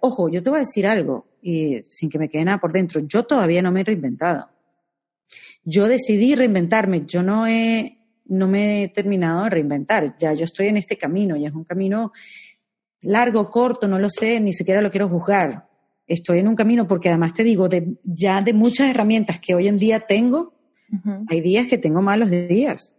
Ojo, yo te voy a decir algo, y sin que me quede nada por dentro, yo todavía no me he reinventado. Yo decidí reinventarme, yo no he, no me he terminado de reinventar, ya yo estoy en este camino, y es un camino largo, corto, no lo sé, ni siquiera lo quiero juzgar. Estoy en un camino porque además te digo, de, ya de muchas herramientas que hoy en día tengo, hay días que tengo malos días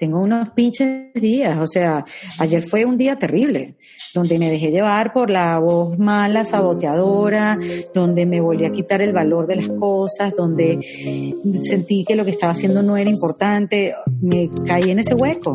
tengo unos pinches días, o sea, ayer fue un día terrible, donde me dejé llevar por la voz mala, saboteadora, donde me volví a quitar el valor de las cosas, donde sentí que lo que estaba haciendo no era importante, me caí en ese hueco.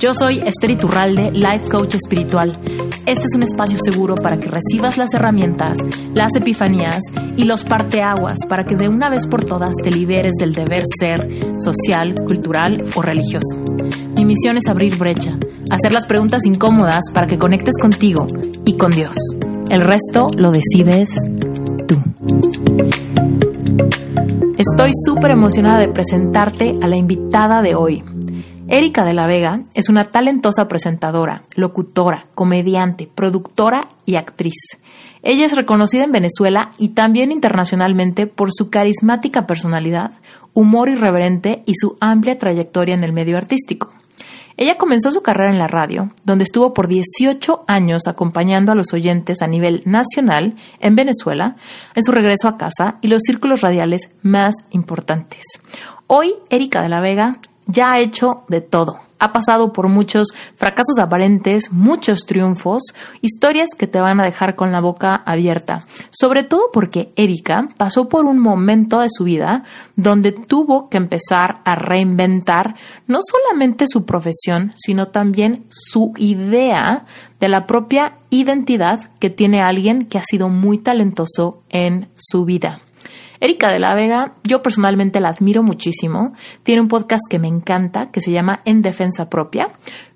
Yo soy Esther Iturralde, Life Coach Espiritual. Este es un espacio seguro para que recibas las herramientas, las epifanías y los parteaguas para que de una vez por todas te liberes del deber ser social, cultural o religioso. Mi misión es abrir brecha, hacer las preguntas incómodas para que conectes contigo y con Dios. El resto lo decides tú. Estoy súper emocionada de presentarte a la invitada de hoy. Erika de la Vega es una talentosa presentadora, locutora, comediante, productora y actriz. Ella es reconocida en Venezuela y también internacionalmente por su carismática personalidad, humor irreverente y su amplia trayectoria en el medio artístico. Ella comenzó su carrera en la radio, donde estuvo por 18 años acompañando a los oyentes a nivel nacional en Venezuela, en su regreso a casa y los círculos radiales más importantes. Hoy, Erika de la Vega ya ha hecho de todo. Ha pasado por muchos fracasos aparentes, muchos triunfos, historias que te van a dejar con la boca abierta. Sobre todo porque Erika pasó por un momento de su vida donde tuvo que empezar a reinventar no solamente su profesión, sino también su idea de la propia identidad que tiene alguien que ha sido muy talentoso en su vida. Erika de la Vega, yo personalmente la admiro muchísimo. Tiene un podcast que me encanta, que se llama En Defensa Propia.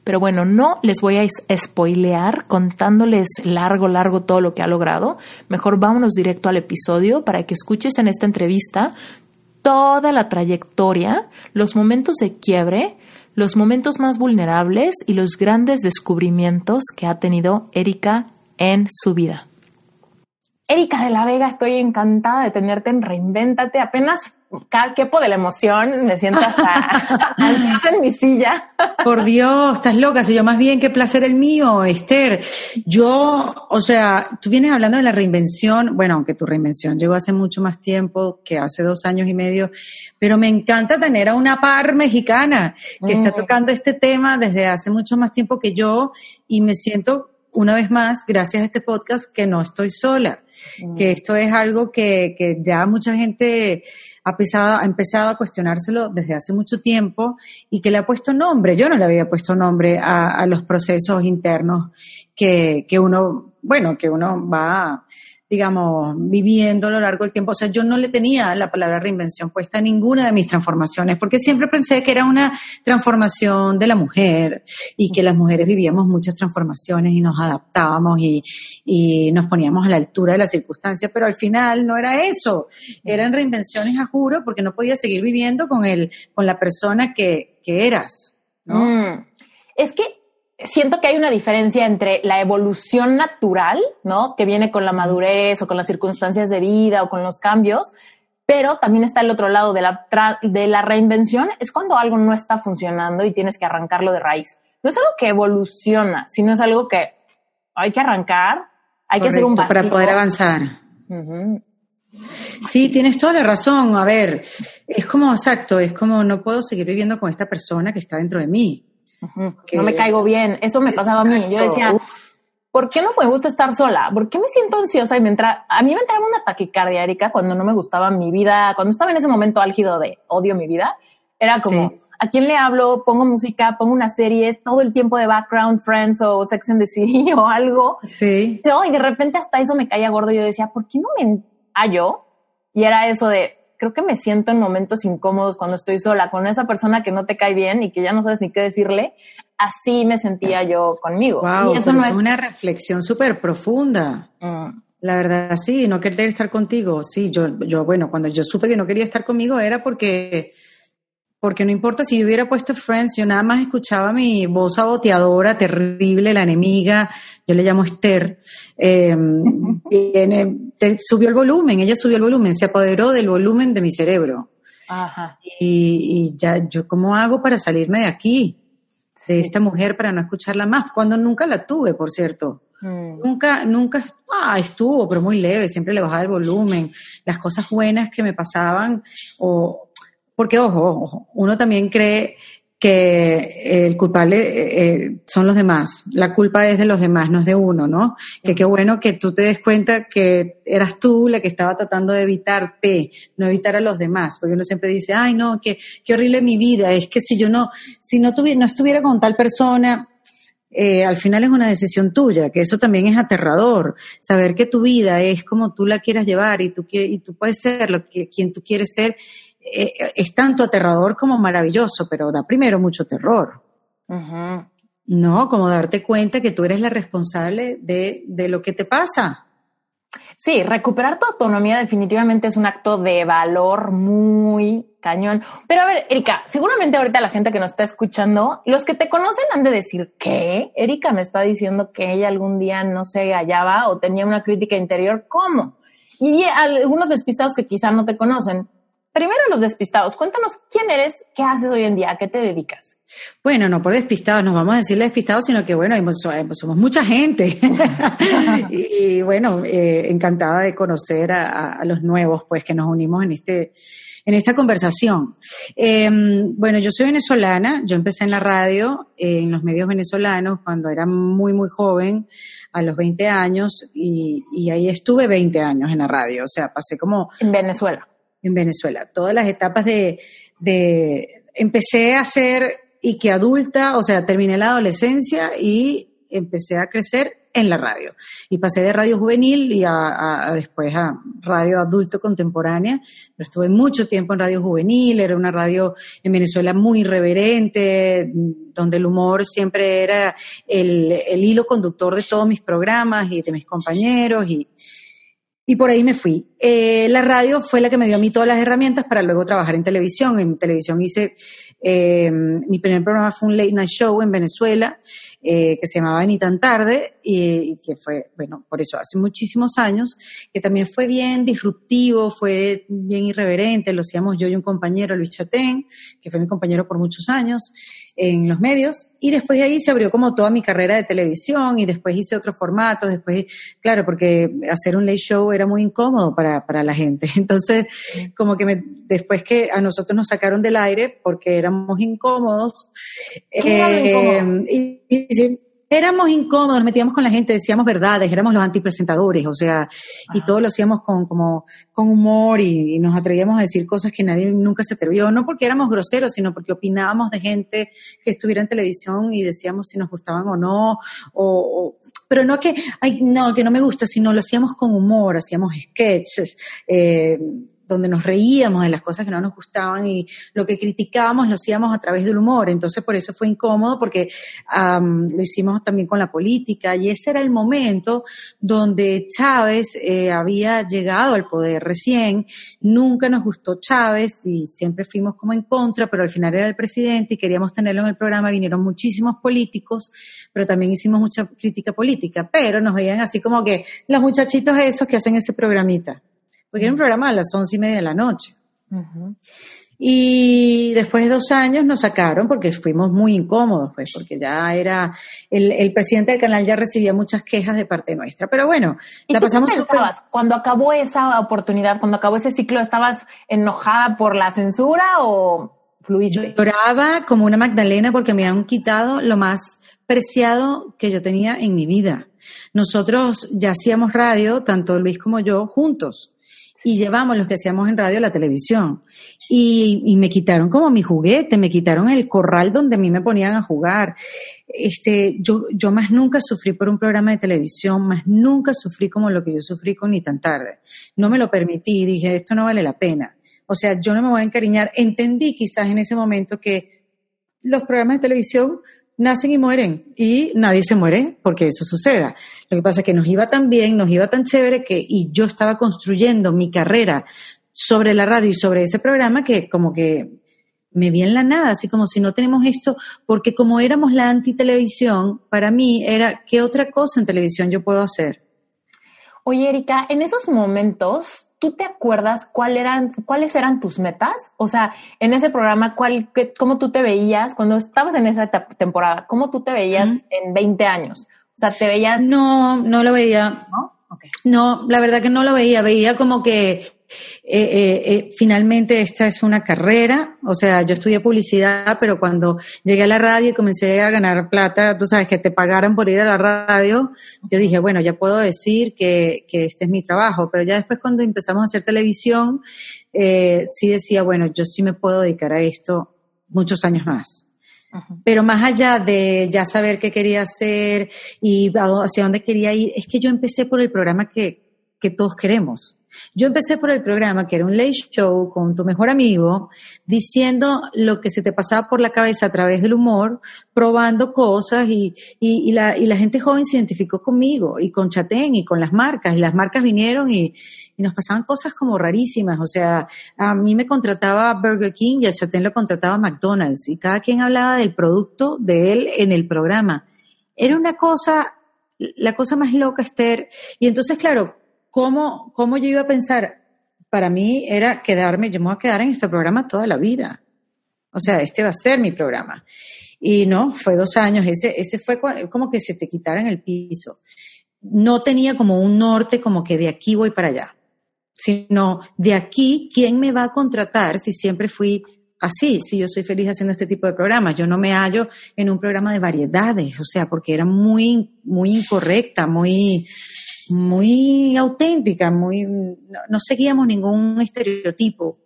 Pero bueno, no les voy a spoilear contándoles largo, largo todo lo que ha logrado. Mejor vámonos directo al episodio para que escuches en esta entrevista toda la trayectoria, los momentos de quiebre, los momentos más vulnerables y los grandes descubrimientos que ha tenido Erika en su vida. Erika de la Vega, estoy encantada de tenerte en Reinvéntate. Apenas quepo de la emoción, me siento hasta en mi silla. Por Dios, estás loca. Si yo más bien, qué placer el mío, Esther. Yo, o sea, tú vienes hablando de la reinvención. Bueno, aunque tu reinvención llegó hace mucho más tiempo que hace dos años y medio, pero me encanta tener a una par mexicana que está mm. tocando este tema desde hace mucho más tiempo que yo y me siento una vez más, gracias a este podcast, que no estoy sola, mm. que esto es algo que, que ya mucha gente ha, ha empezado a cuestionárselo desde hace mucho tiempo y que le ha puesto nombre. Yo no le había puesto nombre a, a los procesos internos que, que uno, bueno, que uno va digamos, viviendo a lo largo del tiempo. O sea, yo no le tenía la palabra reinvención puesta a ninguna de mis transformaciones, porque siempre pensé que era una transformación de la mujer y que las mujeres vivíamos muchas transformaciones y nos adaptábamos y, y nos poníamos a la altura de las circunstancias, pero al final no era eso. Eran reinvenciones a juro porque no podías seguir viviendo con, el, con la persona que, que eras. ¿no? Mm. Es que siento que hay una diferencia entre la evolución natural, ¿no? Que viene con la madurez o con las circunstancias de vida o con los cambios, pero también está el otro lado de la, de la reinvención, es cuando algo no está funcionando y tienes que arrancarlo de raíz. No es algo que evoluciona, sino es algo que hay que arrancar, hay que hacer un vacío. Para poder avanzar. Sí, tienes toda la razón. A ver, es como, exacto, es como no puedo seguir viviendo con esta persona que está dentro de mí no me caigo bien. Eso me pasaba a mí. Yo decía, ¿por qué no me gusta estar sola? ¿Por qué me siento ansiosa y me entra, a mí me entraba una taquicardia, Erika, cuando no me gustaba mi vida, cuando estaba en ese momento álgido de odio mi vida? Era como, ¿a quién le hablo? Pongo música, pongo una serie, todo el tiempo de background, Friends o Sex and the City o algo. Sí. y de repente hasta eso me caía gordo. Yo decía, ¿por qué no me hallo? Y era eso de, creo que me siento en momentos incómodos cuando estoy sola con esa persona que no te cae bien y que ya no sabes ni qué decirle. Así me sentía yo conmigo. Wow, eso no es una reflexión súper profunda. Mm. La verdad, sí, no querer estar contigo. Sí, yo, yo, bueno, cuando yo supe que no quería estar conmigo era porque porque no importa si yo hubiera puesto Friends, yo nada más escuchaba mi voz saboteadora, terrible, la enemiga, yo le llamo Esther, em, subió el volumen, ella subió el volumen, se apoderó del volumen de mi cerebro. Ajá. Y, ya, ¿yo cómo hago para salirme de aquí? De esta mujer para no escucharla más, cuando nunca la tuve, por cierto. Mm. Nunca, nunca ah, estuvo, pero muy leve, siempre le bajaba el volumen. Las cosas buenas que me pasaban, o, porque, ojo, uno también cree que el culpable eh, son los demás. La culpa es de los demás, no es de uno, ¿no? Que qué bueno que tú te des cuenta que eras tú la que estaba tratando de evitarte, no evitar a los demás. Porque uno siempre dice, ay, no, qué, qué horrible mi vida. Es que si yo no, si no, tuviera, no estuviera con tal persona, eh, al final es una decisión tuya, que eso también es aterrador, saber que tu vida es como tú la quieras llevar y tú, y tú puedes ser lo que, quien tú quieres ser eh, es tanto aterrador como maravilloso, pero da primero mucho terror. No, como darte cuenta que tú eres la responsable de, de lo que te pasa. Sí, recuperar tu autonomía definitivamente es un acto de valor muy cañón. Pero a ver, Erika, seguramente ahorita la gente que nos está escuchando, los que te conocen han de decir, ¿qué? Erika me está diciendo que ella algún día no se hallaba o tenía una crítica interior. ¿Cómo? Y algunos despistados que quizá no te conocen, primero los despistados, cuéntanos quién eres, qué haces hoy en día, a qué te dedicas. Bueno, no por despistados, nos vamos a decir despistados, sino que bueno, somos mucha gente. y, bueno, eh, encantada de conocer a, los nuevos, pues que nos unimos en este en esta conversación. Em, bueno, yo soy venezolana, yo empecé en la radio, en los medios venezolanos, cuando era muy, muy joven, a los 20 años, y, y ahí estuve 20 años en la radio, o sea, pasé como... En Venezuela en Venezuela. Todas las etapas de, de, empecé a ser y que adulta, o sea, terminé la adolescencia y empecé a crecer en la radio. Y pasé de radio juvenil y a, después a radio adulto contemporánea. Pero estuve mucho tiempo en radio juvenil, era una radio en Venezuela muy irreverente, donde el humor siempre era el, el hilo conductor de todos mis programas y de mis compañeros y, y por ahí me fui. Eh, la radio fue la que me dio a mí todas las herramientas para luego trabajar en televisión. En televisión hice, eh, mi primer programa fue un late night show en Venezuela eh, que se llamaba Ni tan tarde y, que fue, bueno, por eso hace muchísimos años, que también fue bien disruptivo, fue bien irreverente. Lo hacíamos yo y un compañero, Luis Chatén, que fue mi compañero por muchos años en los medios. Y después de ahí se abrió como toda mi carrera de televisión y después hice otros formatos. Después, claro, porque hacer un late show era muy incómodo para, para la gente. Entonces, como que me, después que a nosotros nos sacaron del aire porque éramos incómodos. Eh, y, y, éramos incómodos, nos metíamos con la gente, decíamos verdades, éramos los antipresentadores, o sea, y todo lo hacíamos con, como, con humor y, nos atrevíamos a decir cosas que nadie nunca se atrevió, no porque éramos groseros, sino porque opinábamos de gente que estuviera en televisión y decíamos si nos gustaban o no, o, pero no que, ay, no, que no me gusta, sino lo hacíamos con humor, hacíamos sketches, eh, donde nos reíamos de las cosas que no nos gustaban y lo que criticábamos lo hacíamos a través del humor. Entonces, por eso fue incómodo porque lo hicimos también con la política y ese era el momento donde Chávez eh, había llegado al poder recién. Nunca nos gustó Chávez y siempre fuimos como en contra, pero al final era el presidente y queríamos tenerlo en el programa. Vinieron muchísimos políticos, pero también hicimos mucha crítica política, pero nos veían así como que los muchachitos esos que hacen ese programita porque era un programa a las once y media de la noche. Y después de dos años nos sacaron porque fuimos muy incómodos, pues, porque ya era, el, presidente del canal ya recibía muchas quejas de parte nuestra. Pero bueno, la pasamos súper. Cuando acabó esa oportunidad, cuando acabó ese ciclo, ¿estabas enojada por la censura o fluiste? lloraba como una Magdalena porque me han quitado lo más preciado que yo tenía en mi vida. Nosotros ya hacíamos radio, tanto Luis como yo, juntos y llevamos los que hacíamos en radio la televisión. Y, me quitaron como mi juguete, me quitaron el corral donde a mí me ponían a jugar. Este, yo, yo más nunca sufrí por un programa de televisión, más nunca sufrí como lo que yo sufrí con Ni tan tarde. No me lo permití, dije, esto no vale la pena. O sea, yo no me voy a encariñar. Entendí quizás en ese momento que los programas de televisión nacen y mueren y nadie se muere porque eso suceda. Lo que pasa es que nos iba tan bien, nos iba tan chévere que y yo estaba construyendo mi carrera sobre la radio y sobre ese programa que como que me vi en la nada, así como si no tenemos esto, porque como éramos la antitelevisión, para mí era qué otra cosa en televisión yo puedo hacer. Oye, Erika, en esos momentos, ¿tú te acuerdas cuál eran, cuáles eran tus metas? O sea, en ese programa, ¿cuál, ¿cómo tú te veías cuando estabas en esa temporada? ¿Cómo tú te veías en 20 años? O sea, ¿te veías...? No, no lo veía. ¿No? No, la verdad que no lo veía. Veía como que eh, eh, eh, finalmente esta es una carrera, o sea, yo estudié publicidad, pero cuando llegué a la radio y comencé a ganar plata, tú sabes, que te pagaran por ir a la radio, yo dije, bueno, ya puedo decir que, que este es mi trabajo, pero ya después cuando empezamos a hacer televisión, sí decía, bueno, yo sí me puedo dedicar a esto muchos años más. Pero más allá de ya saber qué quería hacer y hacia dónde quería ir, es que yo empecé por el programa que, que todos queremos. Yo empecé por el programa, que era un late show con tu mejor amigo, diciendo lo que se te pasaba por la cabeza a través del humor, probando cosas y, y, la, y la, gente joven se identificó conmigo y con Chatén y con las marcas. Y las marcas vinieron y, nos pasaban cosas como rarísimas. O sea, a mí me contrataba Burger King y a Chatén lo contrataba McDonald's y cada quien hablaba del producto de él en el programa. Era una cosa, la cosa más loca, Esther. Y entonces, claro, ¿cómo, cómo yo iba a pensar? Para mí era quedarme, yo me voy a quedar en este programa toda la vida. O sea, este va a ser mi programa. Y no, fue dos años, ese, ese fue como que se te quitaran el piso. No tenía como un norte como que de aquí voy para allá, sino de aquí, ¿quién me va a contratar si siempre fui así, si yo soy feliz haciendo este tipo de programas? Yo no me hallo en un programa de variedades, o sea, porque era muy, muy incorrecta, muy, muy auténtica, muy, no, seguíamos ningún estereotipo.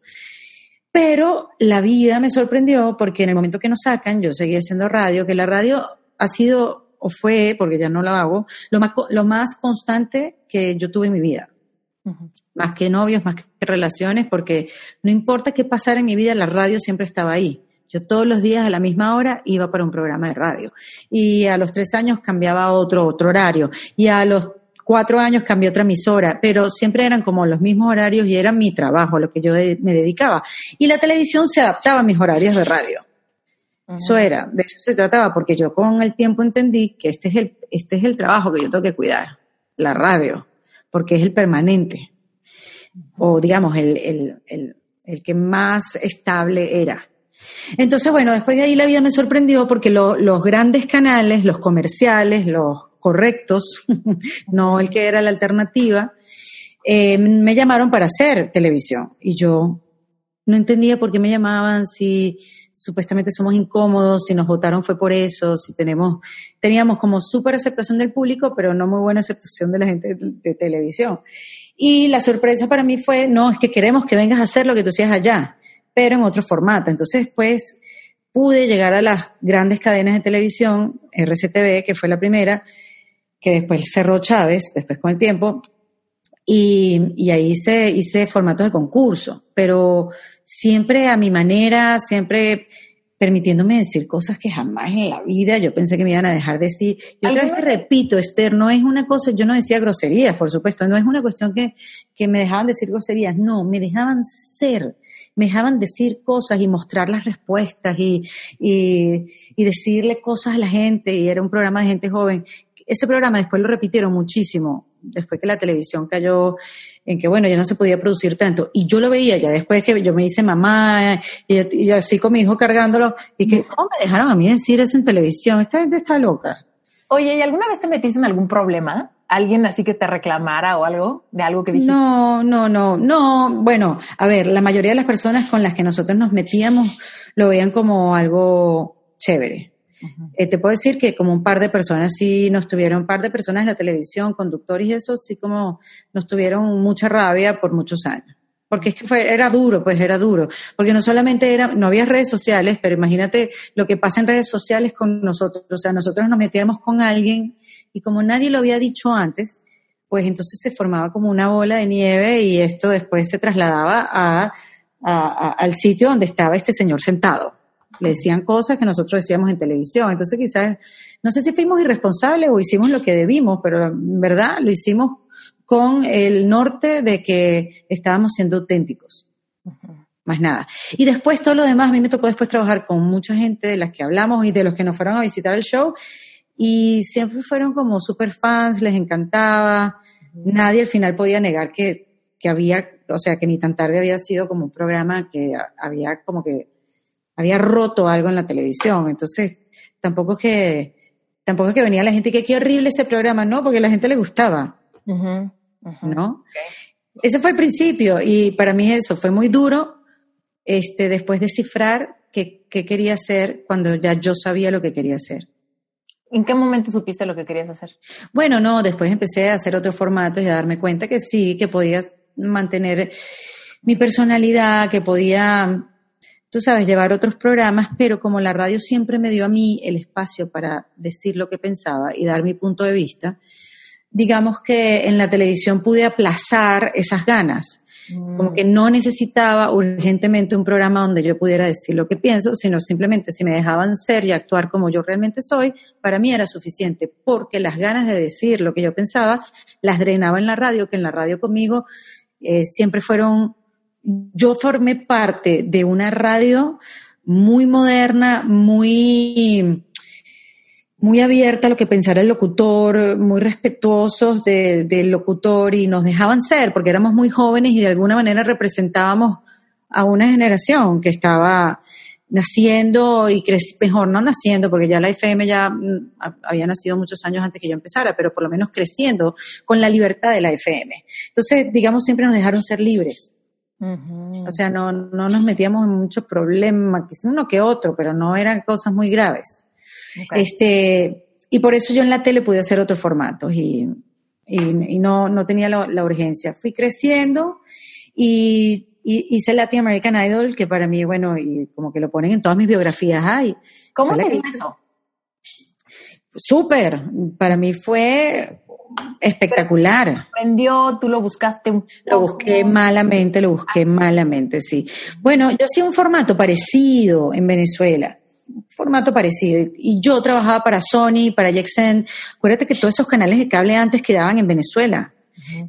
Pero la vida me sorprendió porque en el momento que nos sacan, yo seguía haciendo radio, que la radio ha sido o fue, porque ya no la hago, lo más, lo más constante que yo tuve en mi vida. Más que novios, más que relaciones, porque no importa qué pasara en mi vida, la radio siempre estaba ahí. Yo todos los días a la misma hora iba para un programa de radio. Y a los tres años cambiaba a otro, otro horario. Y a los cuatro años cambié otra emisora, pero siempre eran como los mismos horarios y era mi trabajo, lo que yo me dedicaba. Y la televisión se adaptaba a mis horarios de radio. Eso era, de eso se trataba, porque yo con el tiempo entendí que este es el, este es el trabajo que yo tengo que cuidar, la radio, porque es el permanente, o digamos, el, que más estable era. Entonces, bueno, después de ahí la vida me sorprendió porque los grandes canales, los comerciales, los correctos, no el que era la alternativa, eh, me llamaron para hacer televisión y yo no entendía por qué me llamaban, si supuestamente somos incómodos, si nos votaron fue por eso, si tenemos, teníamos como súper aceptación del público, pero no muy buena aceptación de la gente de, televisión. Y la sorpresa para mí fue, no, es que queremos que vengas a hacer lo que tú hacías allá, pero en otro formato. Entonces, pues, pude llegar a las grandes cadenas de televisión, RCTV, que fue la primera, que después cerró Chávez, después con el tiempo, y, ahí hice, hice formatos de concurso, pero siempre a mi manera, siempre permitiéndome decir cosas que jamás en la vida yo pensé que me iban a dejar decir. Y otra vez te repito, Esther, no es una cosa, yo no decía groserías, por supuesto, no es una cuestión que, que me dejaban decir groserías, no, me dejaban ser, me dejaban decir cosas y mostrar las respuestas y, y, y decirle cosas a la gente, y era un programa de gente joven ese programa después lo repitieron muchísimo, después que la televisión cayó en que, bueno, ya no se podía producir tanto. Y yo lo veía ya después que yo me hice mamá y, así con mi hijo cargándolo, y que, ¿cómo me dejaron a mí decir eso en televisión? Esta gente está loca. Oye, ¿y alguna vez te metiste en algún problema? ¿Alguien así que te reclamara o algo de algo que dijiste? No, no, no, no. Bueno, a ver, la mayoría de las personas con las que nosotros nos metíamos lo veían como algo chévere. Eh, te puedo decir que como un par de personas sí nos tuvieron, un par de personas en la televisión, conductores y eso, sí como nos tuvieron mucha rabia por muchos años. Porque es que fue, era duro, pues era duro. Porque no solamente era, no había redes sociales, pero imagínate lo que pasa en redes sociales con nosotros. O sea, nosotros nos metíamos con alguien y como nadie lo había dicho antes, pues entonces se formaba como una bola de nieve y esto después se trasladaba a al sitio donde estaba este señor sentado. Le decían cosas que nosotros decíamos en televisión. Entonces quizás, no sé si fuimos irresponsables o hicimos lo que debimos, pero en verdad lo hicimos con el norte de que estábamos siendo auténticos. Más nada. Y después todo lo demás, a mí me tocó después trabajar con mucha gente de las que hablamos y de los que nos fueron a visitar el show. Y siempre fueron como super fans, les encantaba. Nadie al final podía negar que, que había, o sea, que ni tan tarde había sido como un programa que había como que había roto algo en la televisión. Entonces, tampoco es que, tampoco es que venía la gente y que qué horrible ese programa, no, porque a la gente le gustaba. ¿No? Ese fue el principio y para mí eso fue muy duro este, después descifrar qué, qué quería hacer cuando ya yo sabía lo que quería hacer. ¿En qué momento supiste lo que querías hacer? Bueno, no, después empecé a hacer otros formatos y a darme cuenta que sí, que podía mantener mi personalidad, que podía tú sabes, llevar otros programas, pero como la radio siempre me dio a mí el espacio para decir lo que pensaba y dar mi punto de vista, digamos que en la televisión pude aplazar esas ganas. Como que no necesitaba urgentemente un programa donde yo pudiera decir lo que pienso, sino simplemente si me dejaban ser y actuar como yo realmente soy, para mí era suficiente, porque las ganas de decir lo que yo pensaba las drenaba en la radio, que en la radio conmigo eh, siempre fueron yo formé parte de una radio muy moderna, muy, muy abierta a lo que pensara el locutor, muy respetuosos del locutor y nos dejaban ser porque éramos muy jóvenes y de alguna manera representábamos a una generación que estaba naciendo y mejor no naciendo, porque ya la FM ya mm, había nacido muchos años antes que yo empezara, pero por lo menos creciendo con la libertad de la FM. Entonces, digamos, siempre nos dejaron ser libres. O sea, no, no nos metíamos en muchos problemas, quizás uno que otro, pero no eran cosas muy graves. Este, y por eso yo en la tele pude hacer otros formatos y, y, no, no tenía la, urgencia. Fui creciendo y, hice Latin American Idol, que para mí, bueno, y como que lo ponen en todas mis biografías. Ay, ¿Cómo se eso? Súper. Para mí fue espectacular. Aprendió, tú lo buscaste un Lo busqué malamente, lo busqué malamente, sí. Bueno, yo hacía un formato parecido en Venezuela, un formato parecido. Y yo trabajaba para Sony, para Jackson. Acuérdate que todos esos canales de cable antes quedaban en Venezuela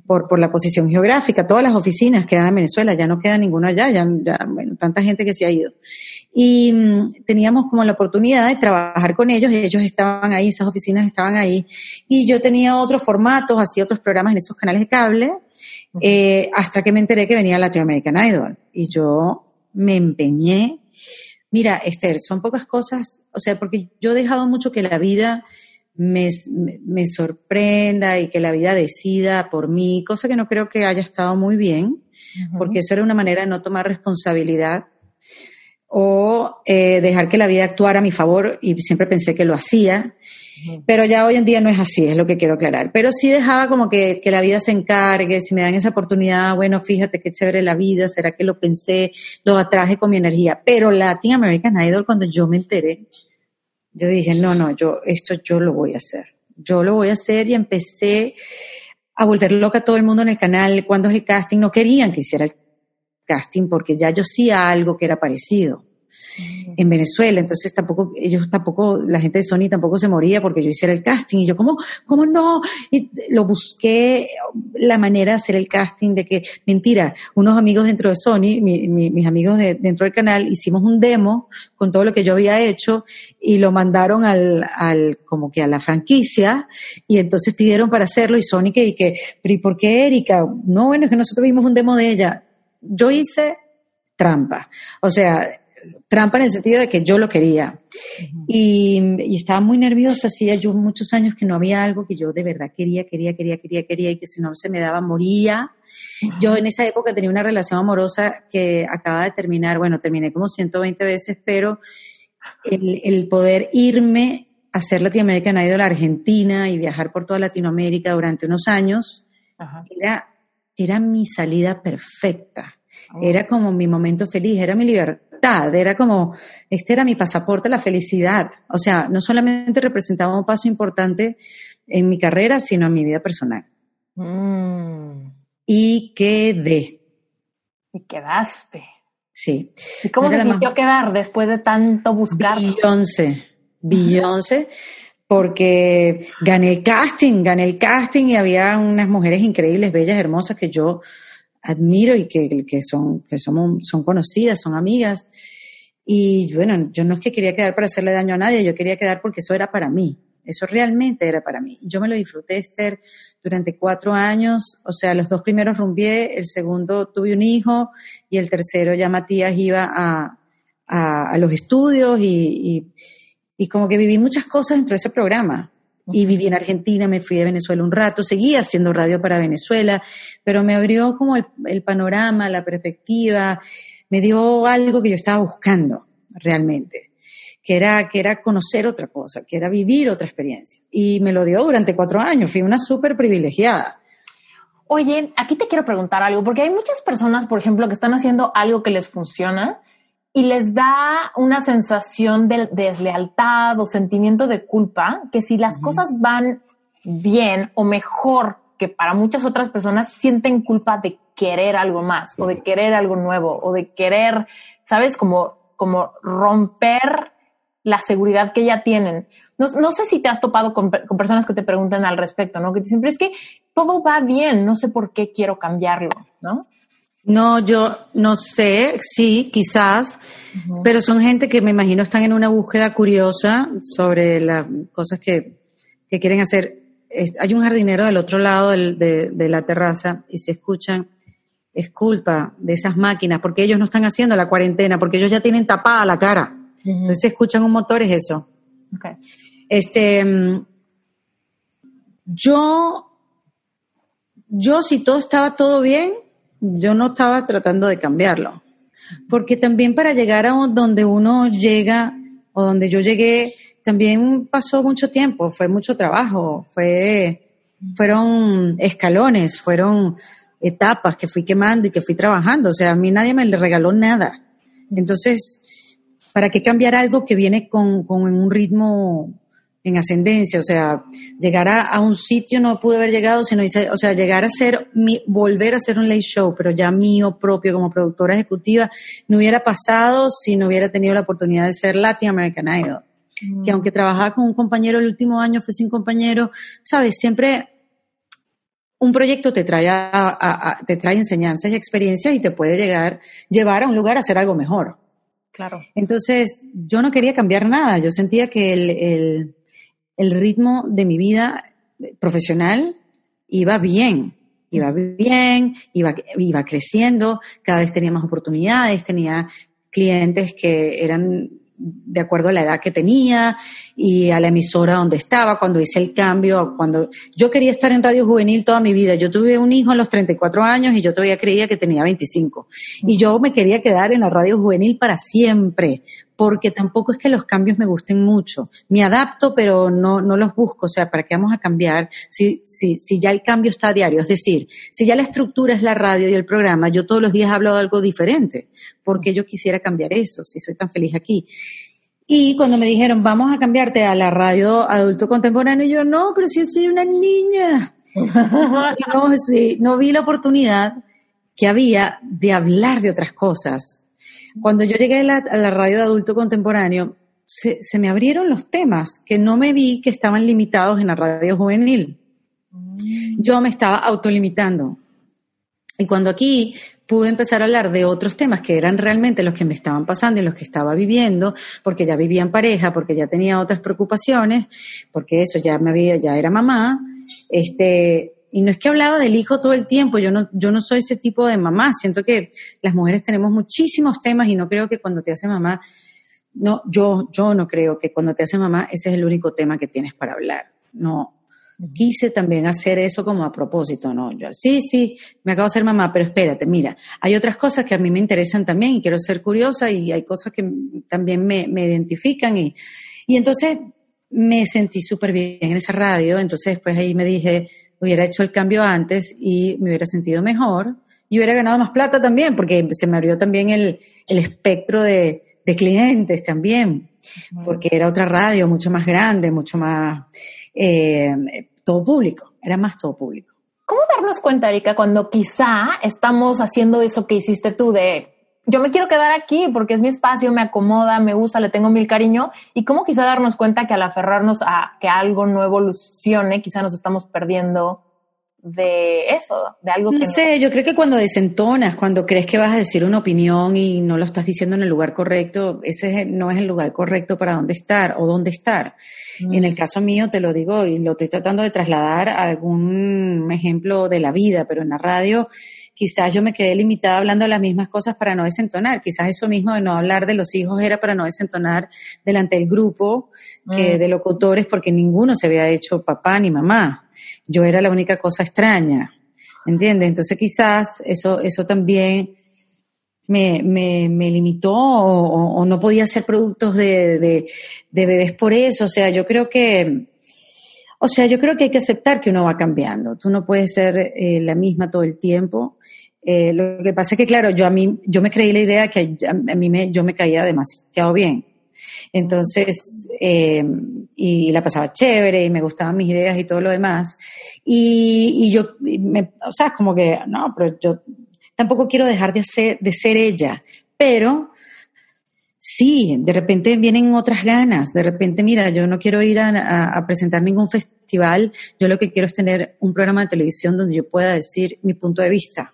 por, por la posición geográfica. Todas las oficinas quedan en Venezuela, ya no queda ninguno allá, ya, bueno, tanta gente que se ha ido. Y mm, teníamos como la oportunidad de trabajar con ellos, ellos estaban ahí, esas oficinas estaban ahí, y yo tenía otros formatos, hacía otros programas en esos canales de cable, eh, hasta que me enteré que venía Latin American Idol. Y yo me empeñé. Mira, Esther, son pocas cosas, o sea, porque yo he dejado mucho que la vida me, me, sorprenda y que la vida decida por mí, cosa que no creo que haya estado muy bien, porque eso era una manera de no tomar responsabilidad o eh, dejar que la vida actuara a mi favor y siempre pensé que lo hacía, pero ya hoy en día no es así, es lo que quiero aclarar. Pero sí dejaba como que, que la vida se encargue, si me dan esa oportunidad, bueno, fíjate qué chévere la vida, será que lo pensé, lo atraje con mi energía. Pero Latin American Idol, cuando yo me enteré, yo dije, no, no, yo esto yo lo voy a hacer. Yo lo voy a hacer y empecé a volver loca a todo el mundo en el canal. Cuando es el casting, no querían que hiciera el casting porque ya yo hacía algo que era parecido en Venezuela, entonces tampoco, ellos tampoco, la gente de Sony tampoco se moría porque yo hiciera el casting, y yo, ¿cómo, cómo no? Y lo busqué la manera de hacer el casting de que, mentira, unos amigos dentro de Sony, mis amigos de, dentro del canal, hicimos un demo con todo lo que yo había hecho y lo mandaron al, al como que a la franquicia y entonces pidieron para hacerlo y Sony que, y que, pero ¿y por qué Erika? No, bueno, es que nosotros vimos un demo de ella. Yo hice trampa. O sea, trampa en el sentido de que yo lo quería. y, estaba muy nerviosa, hacía yo muchos años que no había algo que yo de verdad quería, quería, quería, quería, quería, y que si no se me daba, moría. Yo en esa época tenía una relación amorosa que acaba de terminar, bueno, terminé como 120 veces, pero el, poder irme a hacer Latinoamérica Idol la Argentina y viajar por toda Latinoamérica durante unos años, era, era mi salida perfecta. Oh. Era como mi momento feliz, era mi libertad era como, este era mi pasaporte a la felicidad. O sea, no solamente representaba un paso importante en mi carrera, sino en mi vida personal. Mm. Y quedé. Y quedaste. Sí. ¿Y cómo se sintió quedar después de tanto buscar? Beyoncé, Beyoncé, porque gané el casting, gané el casting y había unas mujeres increíbles, bellas, hermosas que yo admiro y que, que son, que somos, son conocidas, son amigas. Y bueno, yo no es que quería quedar para hacerle daño a nadie, yo quería quedar porque eso era para mí. Eso realmente era para mí. Yo me lo disfruté, Esther, durante cuatro años. O sea, los dos primeros rumbié, el segundo tuve un hijo y el tercero ya Matías iba a, a, los estudios y, y, como que viví muchas cosas dentro de ese programa. Y viví en Argentina, me fui de Venezuela un rato, seguía haciendo radio para Venezuela, pero me abrió como el, panorama, la perspectiva, me dio algo que yo estaba buscando realmente que era, que era conocer otra cosa, que era vivir otra experiencia. Y me lo dio durante cuatro años, fui una súper privilegiada. Oye, aquí te quiero preguntar algo, porque hay muchas personas, por ejemplo, que están haciendo algo que les funciona y les da una sensación de deslealtad o sentimiento de culpa, que si las cosas van bien o mejor que para muchas otras personas, sienten culpa de querer algo más o de querer algo nuevo o de querer, ¿sabes? Como, como romper la seguridad que ya tienen. No, sé si te has topado con, personas que te preguntan al respecto, ¿no? Que pero es que todo va bien, no sé por qué quiero cambiarlo, ¿no? No, yo no sé, sí, quizás, pero son gente que me imagino están en una búsqueda curiosa sobre las cosas que, quieren hacer. hay un jardinero del otro lado de, de la terraza y se escuchan, es culpa de esas máquinas, porque ellos no están haciendo la cuarentena, porque ellos ya tienen tapada la cara. Entonces, si escuchan un motor, es eso. Este, mm, yo, yo, si todo estaba todo bien, yo no estaba tratando de cambiarlo. Porque también para llegar a donde uno llega, o donde yo llegué, también pasó mucho tiempo, fue mucho trabajo, fue, fueron escalones, fueron etapas que fui quemando y que fui trabajando. O sea, a mí nadie me le regaló nada. Entonces, ¿Para qué cambiar algo que viene con, un ritmo en ascendencia? O sea, llegar a, un sitio no pude haber llegado, sino, o sea, llegar a ser, mi, volver a ser un late show, pero ya mío propio como productora ejecutiva, no hubiera pasado si no hubiera tenido la oportunidad de ser Latin American Idol. Mm. Que aunque trabajaba con un compañero el último año, fue sin compañero, sabes, siempre un proyecto te trae, te trae enseñanzas y experiencias y te puede llegar, llevar a un lugar a hacer algo mejor. Entonces, yo no quería cambiar nada. Yo sentía que el, el, ritmo de mi vida profesional iba bien, iba bien, iba, iba creciendo, cada vez tenía más oportunidades, tenía clientes que eran de acuerdo a la edad que tenía y a la emisora donde estaba, cuando hice el cambio, cuando yo quería estar en Radio Juvenil toda mi vida. Yo tuve un hijo a los 34 años y yo todavía creía que tenía 25. Y yo me quería quedar en la Radio Juvenil para siempre, porque tampoco es que los cambios me gusten mucho. Me adapto, pero no, no los busco. O sea, ¿para qué vamos a cambiar si, si, si ya el cambio está a diario? Es decir, si ya la estructura es la radio y el programa, yo todos los días hablo de algo diferente, porque yo quisiera cambiar eso, si soy tan feliz aquí. Y cuando me dijeron, vamos a cambiarte a la radio adulto contemporáneo, yo, no, pero si yo soy una niña. no, sí, no vi la oportunidad que había de hablar de otras cosas. Cuando yo llegué a la, radio de adulto contemporáneo, se, se, me abrieron los temas que no me vi que estaban limitados en la radio juvenil. Mm. Yo me estaba autolimitando. Y cuando aquí pude empezar a hablar de otros temas que eran realmente los que me estaban pasando y los que estaba viviendo, porque ya vivía en pareja, porque ya tenía otras preocupaciones, porque eso ya me había, ya era mamá, este, y no es que hablaba del hijo todo el tiempo, yo no, yo no soy ese tipo de mamá, siento que las mujeres tenemos muchísimos temas y no creo que cuando te hace mamá, no, yo, yo no creo que cuando te hace mamá ese es el único tema que tienes para hablar, no, quise también hacer eso como a propósito, ¿no? Yo, sí, sí, me acabo de ser mamá, pero espérate, mira, hay otras cosas que a mí me interesan también y quiero ser curiosa y hay cosas que también me, me identifican y, y entonces me sentí súper bien en esa radio, entonces después ahí me dije, hubiera hecho el cambio antes y me hubiera sentido mejor y hubiera ganado más plata también, porque se me abrió también el, el espectro de, de clientes también, porque era otra radio mucho más grande, mucho más eh, todo público, era más todo público. ¿Cómo darnos cuenta, Erika, cuando quizá estamos haciendo eso que hiciste tú de yo me quiero quedar aquí porque es mi espacio, me acomoda, me gusta, le tengo mil cariño y cómo quizá darnos cuenta que al aferrarnos a que algo no evolucione, quizá nos estamos perdiendo de eso, de algo que... No sé, yo creo que cuando desentonas, cuando crees que vas a decir una opinión y no lo estás diciendo en el lugar correcto, ese no es el lugar correcto para dónde estar o dónde estar. Mm. En el caso mío, te lo digo y lo estoy tratando de trasladar a algún ejemplo de la vida, pero en la radio quizás yo me quedé limitada hablando de las mismas cosas para no desentonar. Quizás eso mismo de no hablar de los hijos era para no desentonar delante del grupo que mm. de locutores porque ninguno se había hecho papá ni mamá. Yo era la única cosa extraña. ¿Entiendes? Entonces quizás eso, eso también me, me, me limitó o, no podía hacer productos de, de, de bebés por eso. O sea, yo creo que o sea, yo creo que hay que aceptar que uno va cambiando. Tú no puedes ser eh, la misma todo el tiempo. Eh, lo que pasa es que, claro, yo a mí, yo me creí la idea que a, mí me, yo me caía demasiado bien. Entonces, eh, y la pasaba chévere y me gustaban mis ideas y todo lo demás. Y, y yo, me, o sea, como que, no, pero yo tampoco quiero dejar de ser, de ser ella, pero sí, de repente vienen otras ganas, de repente, mira, yo no quiero ir a, presentar ningún festival, yo lo que quiero es tener un programa de televisión donde yo pueda decir mi punto de vista.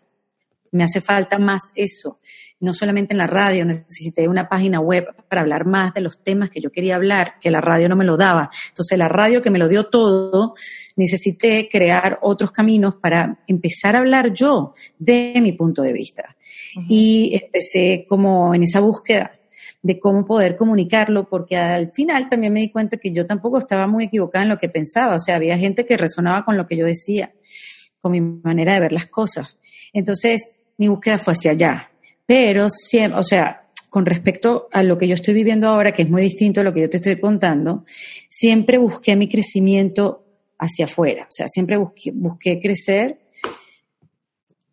Me hace falta más eso, no solamente en la radio, necesité una página web para hablar más de los temas que yo quería hablar, que la radio no me lo daba. Entonces la radio que me lo dio todo, necesité crear otros caminos para empezar a hablar yo de mi punto de vista. Y empecé como en esa búsqueda de cómo poder comunicarlo, porque al final también me di cuenta que yo tampoco estaba muy equivocada en lo que pensaba, o sea, había gente que resonaba con lo que yo decía, con mi manera de ver las cosas. Entonces, mi búsqueda fue hacia allá, pero siempre, o sea, con respecto a lo que yo estoy viviendo ahora, que es muy distinto a lo que yo te estoy contando, siempre busqué mi crecimiento hacia afuera, o sea, siempre busqué, busqué crecer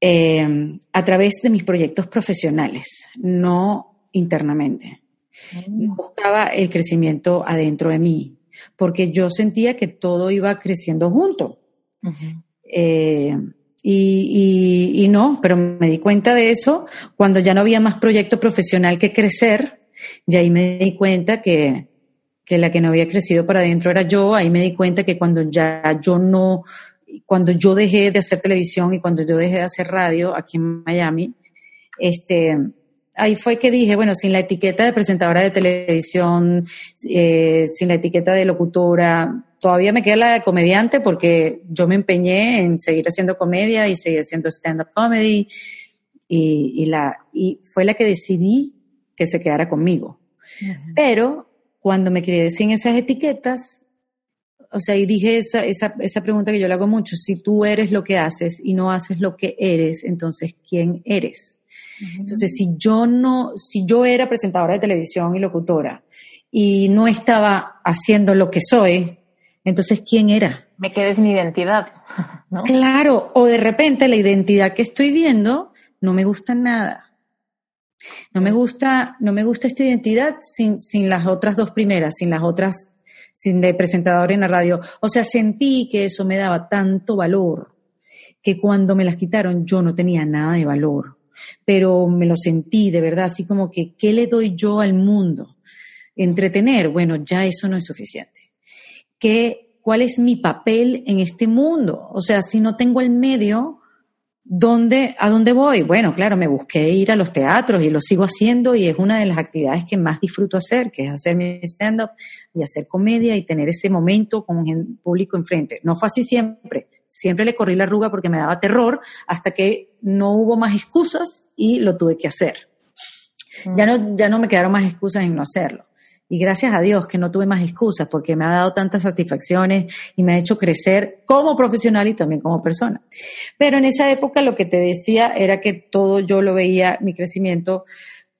eh, a través de mis proyectos profesionales, no internamente. Mm. Buscaba el crecimiento adentro de mí, porque yo sentía que todo iba creciendo junto. Eh, y, no, pero me di cuenta de eso cuando ya no había más proyecto profesional que crecer, y ahí me di cuenta que, que la que no había crecido para adentro era yo, ahí me di cuenta que cuando ya yo no, cuando yo dejé de hacer televisión y cuando yo dejé de hacer radio aquí en Miami, este, ahí fue que dije, bueno, sin la etiqueta de presentadora de televisión, eh, sin la etiqueta de locutora, todavía me queda la de comediante porque yo me empeñé en seguir haciendo comedia y seguir haciendo stand-up comedy y, la, y fue la que decidí que se quedara conmigo. Pero cuando me quedé sin esas etiquetas, o sea, y dije esa, esa, esa pregunta que yo le hago mucho, si tú eres lo que haces y no haces lo que eres, entonces, ¿quién eres? Entonces, si yo no, si yo era presentadora de televisión y locutora y no estaba haciendo lo que soy, entonces, ¿quién era? Me quedé sin identidad, ¿no? Claro, o de repente la identidad que estoy viendo no me gusta nada. No me gusta, no me gusta esta identidad sin, sin las otras dos primeras, sin las otras, sin de presentador en la radio. O sea, sentí que eso me daba tanto valor que cuando me las quitaron yo no tenía nada de valor pero me lo sentí de verdad, así como que, ¿qué le doy yo al mundo? Entretener, bueno, ya eso no es suficiente. ¿Qué, ¿Cuál es mi papel en este mundo? O sea, si no tengo el medio, ¿dónde, ¿a dónde voy? Bueno, claro, me busqué ir a los teatros y lo sigo haciendo y es una de las actividades que más disfruto hacer, que es hacer mi stand-up y hacer comedia y tener ese momento con un público enfrente. No fue así siempre, siempre le corrí la arruga porque me daba terror hasta que no hubo más excusas y lo tuve que hacer. Ya no, ya no me quedaron más excusas en no hacerlo. Y gracias a Dios que no tuve más excusas porque me ha dado tantas satisfacciones y me ha hecho crecer como profesional y también como persona. Pero en esa época lo que te decía era que todo yo lo veía, mi crecimiento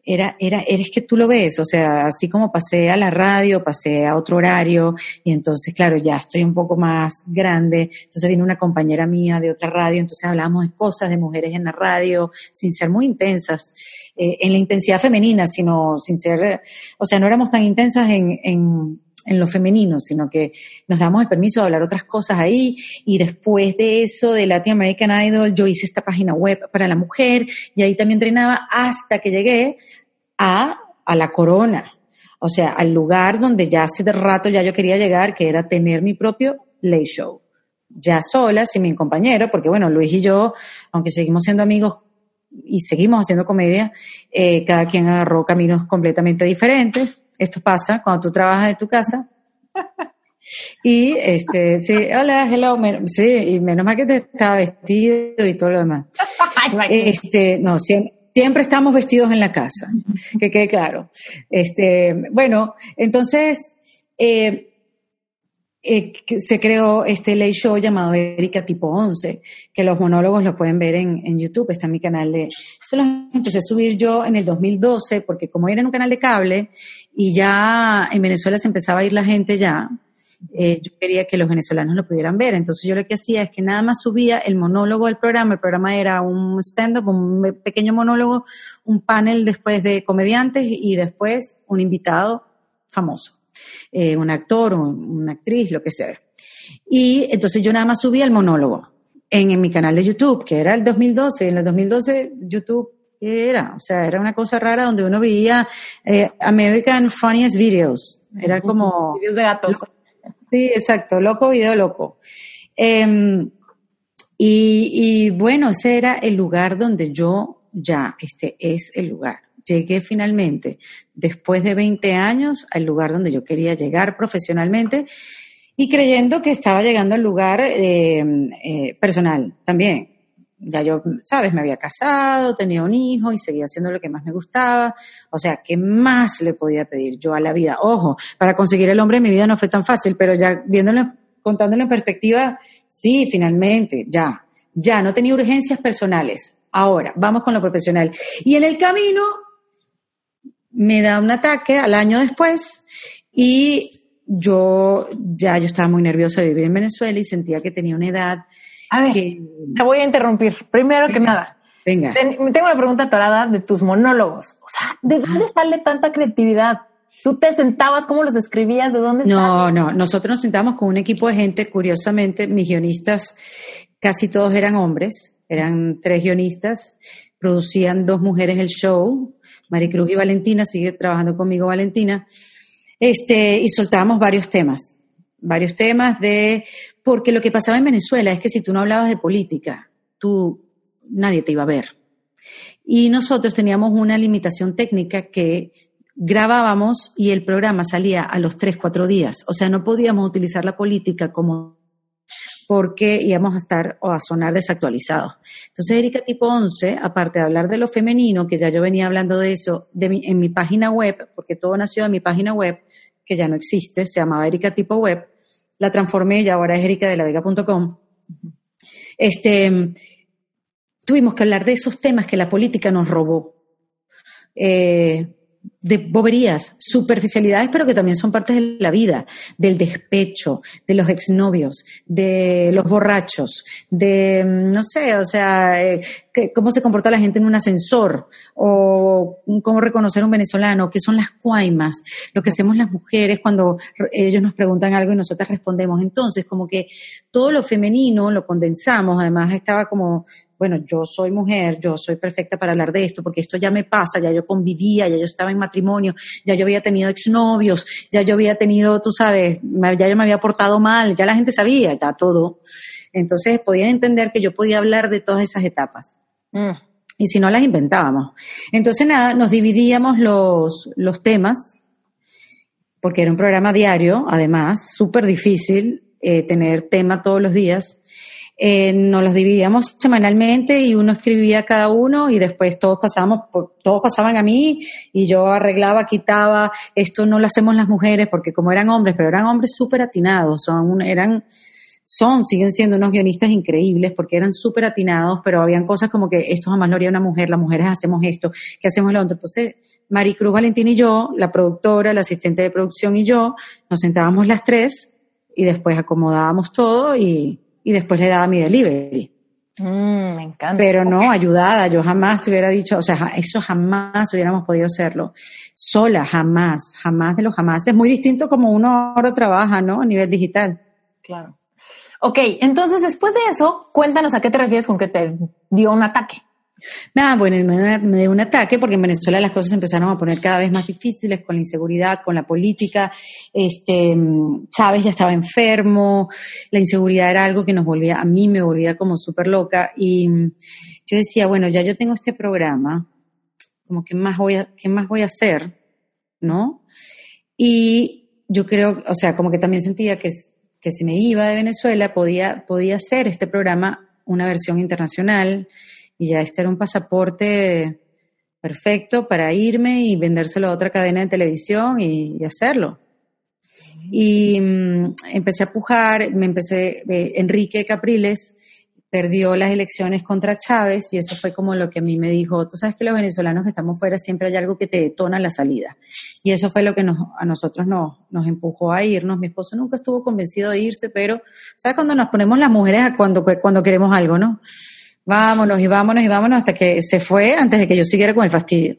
era, era, eres que tú lo ves, o sea, así como pasé a la radio, pasé a otro horario, y entonces, claro, ya estoy un poco más grande, entonces vino una compañera mía de otra radio, entonces hablamos de cosas de mujeres en la radio, sin ser muy intensas, eh, en la intensidad femenina, sino sin ser, o sea, no éramos tan intensas en, en, en lo femenino, sino que nos damos el permiso de hablar otras cosas ahí. Y después de eso, de Latin American Idol, yo hice esta página web para la mujer y ahí también entrenaba hasta que llegué a, a la corona. O sea, al lugar donde ya hace de rato ya yo quería llegar, que era tener mi propio late show. Ya sola, sin mi compañero, porque bueno, Luis y yo, aunque seguimos siendo amigos y seguimos haciendo comedia, eh, cada quien agarró caminos completamente diferentes esto pasa cuando tú trabajas en tu casa. Y este, sí, hola, hello, sí, y menos mal que te estaba vestido y todo lo demás. Este, no, siempre, estamos vestidos en la casa, que quede claro. Este, bueno, entonces, eh, eh, se creó este late show llamado Erika Tipo 11, que los monólogos lo pueden ver en, en YouTube, está en mi canal de... Eso lo empecé a subir yo en el 2012, porque como era en un canal de cable y ya en Venezuela se empezaba a ir la gente ya, eh, yo quería que los venezolanos lo pudieran ver. Entonces yo lo que hacía es que nada más subía el monólogo del programa. El programa era un stand-up, un pequeño monólogo, un panel después de comediantes y después un invitado famoso. Eh, un actor, o una actriz, lo que sea. Y entonces yo nada más subí el monólogo en, mi canal de YouTube, que era el 2012. En el 2012 YouTube era, o sea, era una cosa rara donde uno veía eh, American Funniest Videos. Era como... Videos de gatos. sí, exacto, loco, video loco. Em, y, y, bueno, ese era el lugar donde yo ya, este es el lugar llegué finalmente, después de 20 años, al lugar donde yo quería llegar profesionalmente y creyendo que estaba llegando al lugar eh, eh, personal también. Ya yo, sabes, me había casado, tenía un hijo y seguía haciendo lo que más me gustaba. O sea, ¿qué más le podía pedir yo a la vida? Ojo, para conseguir el hombre en mi vida no fue tan fácil, pero ya viéndolo, contándolo en perspectiva, sí, finalmente, ya, ya, no tenía urgencias personales. Ahora, vamos con lo profesional. Y en el camino me da un ataque al año después y yo ya yo estaba muy nerviosa de vivir en Venezuela y sentía que tenía una edad. A ver, te voy a interrumpir. Primero que nada, venga. tengo una pregunta atorada de tus monólogos. O sea, ¿de dónde sale tanta creatividad? ¿Tú te sentabas? ¿Cómo los escribías? ¿De dónde No, no. Nosotros nos sentamos con un equipo de gente. Curiosamente, mis guionistas casi todos eran hombres. Eran tres guionistas. Producían dos mujeres el show. Maricruz y Valentina, sigue trabajando conmigo Valentina, este, y soltábamos varios temas, varios temas de, porque lo que pasaba en Venezuela es que si tú no hablabas de política, tú, nadie te iba a ver. Y nosotros teníamos una limitación técnica que grabábamos y el programa salía a los tres, cuatro días. O sea, no podíamos utilizar la política como porque íbamos a estar o a sonar desactualizados. Entonces, Erika Tipo 11, aparte de hablar de lo femenino, que ya yo venía hablando de eso en mi página web, porque todo nació en mi página web, que ya no existe, se llamaba Erika Tipo Web, la transformé y ahora es ericadelavega.com. Este, tuvimos que hablar de esos temas que la política nos robó. Eh, de boberías, superficialidades, pero que también son partes de la vida, del despecho, de los exnovios, de los borrachos, de, mm, no sé, o sea, eh, cómo se comporta la gente en un ascensor, o cómo reconocer a un venezolano, qué son las cuaimas, lo que hacemos las mujeres cuando ellos nos preguntan algo y nosotras respondemos. Entonces, como que todo lo femenino lo condensamos, además estaba como bueno, yo soy mujer, yo soy perfecta para hablar de esto, porque esto ya me pasa, ya yo convivía, ya yo estaba en matrimonio, ya yo había tenido exnovios, ya yo había tenido, tú sabes, ya yo me había portado mal, ya la gente sabía, ya todo. Entonces podía entender que yo podía hablar de todas esas etapas. Mm. Y si no, las inventábamos. Entonces, nada, nos dividíamos los, los temas, porque era un programa diario, además, súper difícil eh, tener tema todos los días eh, nos los dividíamos semanalmente y uno escribía cada uno y después todos pasábamos, todos pasaban a mí y yo arreglaba, quitaba, esto no lo hacemos las mujeres porque como eran hombres, pero eran hombres súper atinados, son, eran, son, siguen siendo unos guionistas increíbles porque eran súper atinados, pero habían cosas como que esto jamás lo haría una mujer, las mujeres hacemos esto, que hacemos lo otro. Entonces, Maricruz Valentín y yo, la productora, la asistente de producción y yo, nos sentábamos las tres y después acomodábamos todo y, y después le daba mi delivery. Mm, me encanta. Pero no, ayudada, yo jamás te hubiera dicho, o sea, eso jamás hubiéramos podido hacerlo. Sola, jamás, jamás de los jamás. Es muy distinto como uno ahora trabaja, ¿no? A nivel digital. Claro. Ok, entonces después de eso, cuéntanos a qué te refieres con que te dio un ataque. Ah, bueno, me, dio un ataque porque en Venezuela las cosas empezaron a poner cada vez más difíciles con la inseguridad, con la política. Este, Chávez ya estaba enfermo, la inseguridad era algo que nos volvía, a mí me volvía como súper loca. Y yo decía, bueno, ya yo tengo este programa, como qué más voy a, qué más voy a hacer, ¿no? Y yo creo, o sea, como que también sentía que, que si me iba de Venezuela podía, podía hacer este programa una versión internacional y ya este era un pasaporte perfecto para irme y vendérselo a otra cadena de televisión y, hacerlo. Y mm, empecé a pujar, me empecé, eh, Enrique Capriles perdió las elecciones contra Chávez y eso fue como lo que a mí me dijo, tú sabes que los venezolanos que estamos fuera siempre hay algo que te detona la salida. Y eso fue lo que nos, a nosotros nos, nos empujó a irnos. Mi esposo nunca estuvo convencido de irse, pero ¿sabes cuando nos ponemos las mujeres cuando, cuando queremos algo, no? Vámonos y vámonos y vámonos hasta que se fue antes de que yo siguiera con el fastidio.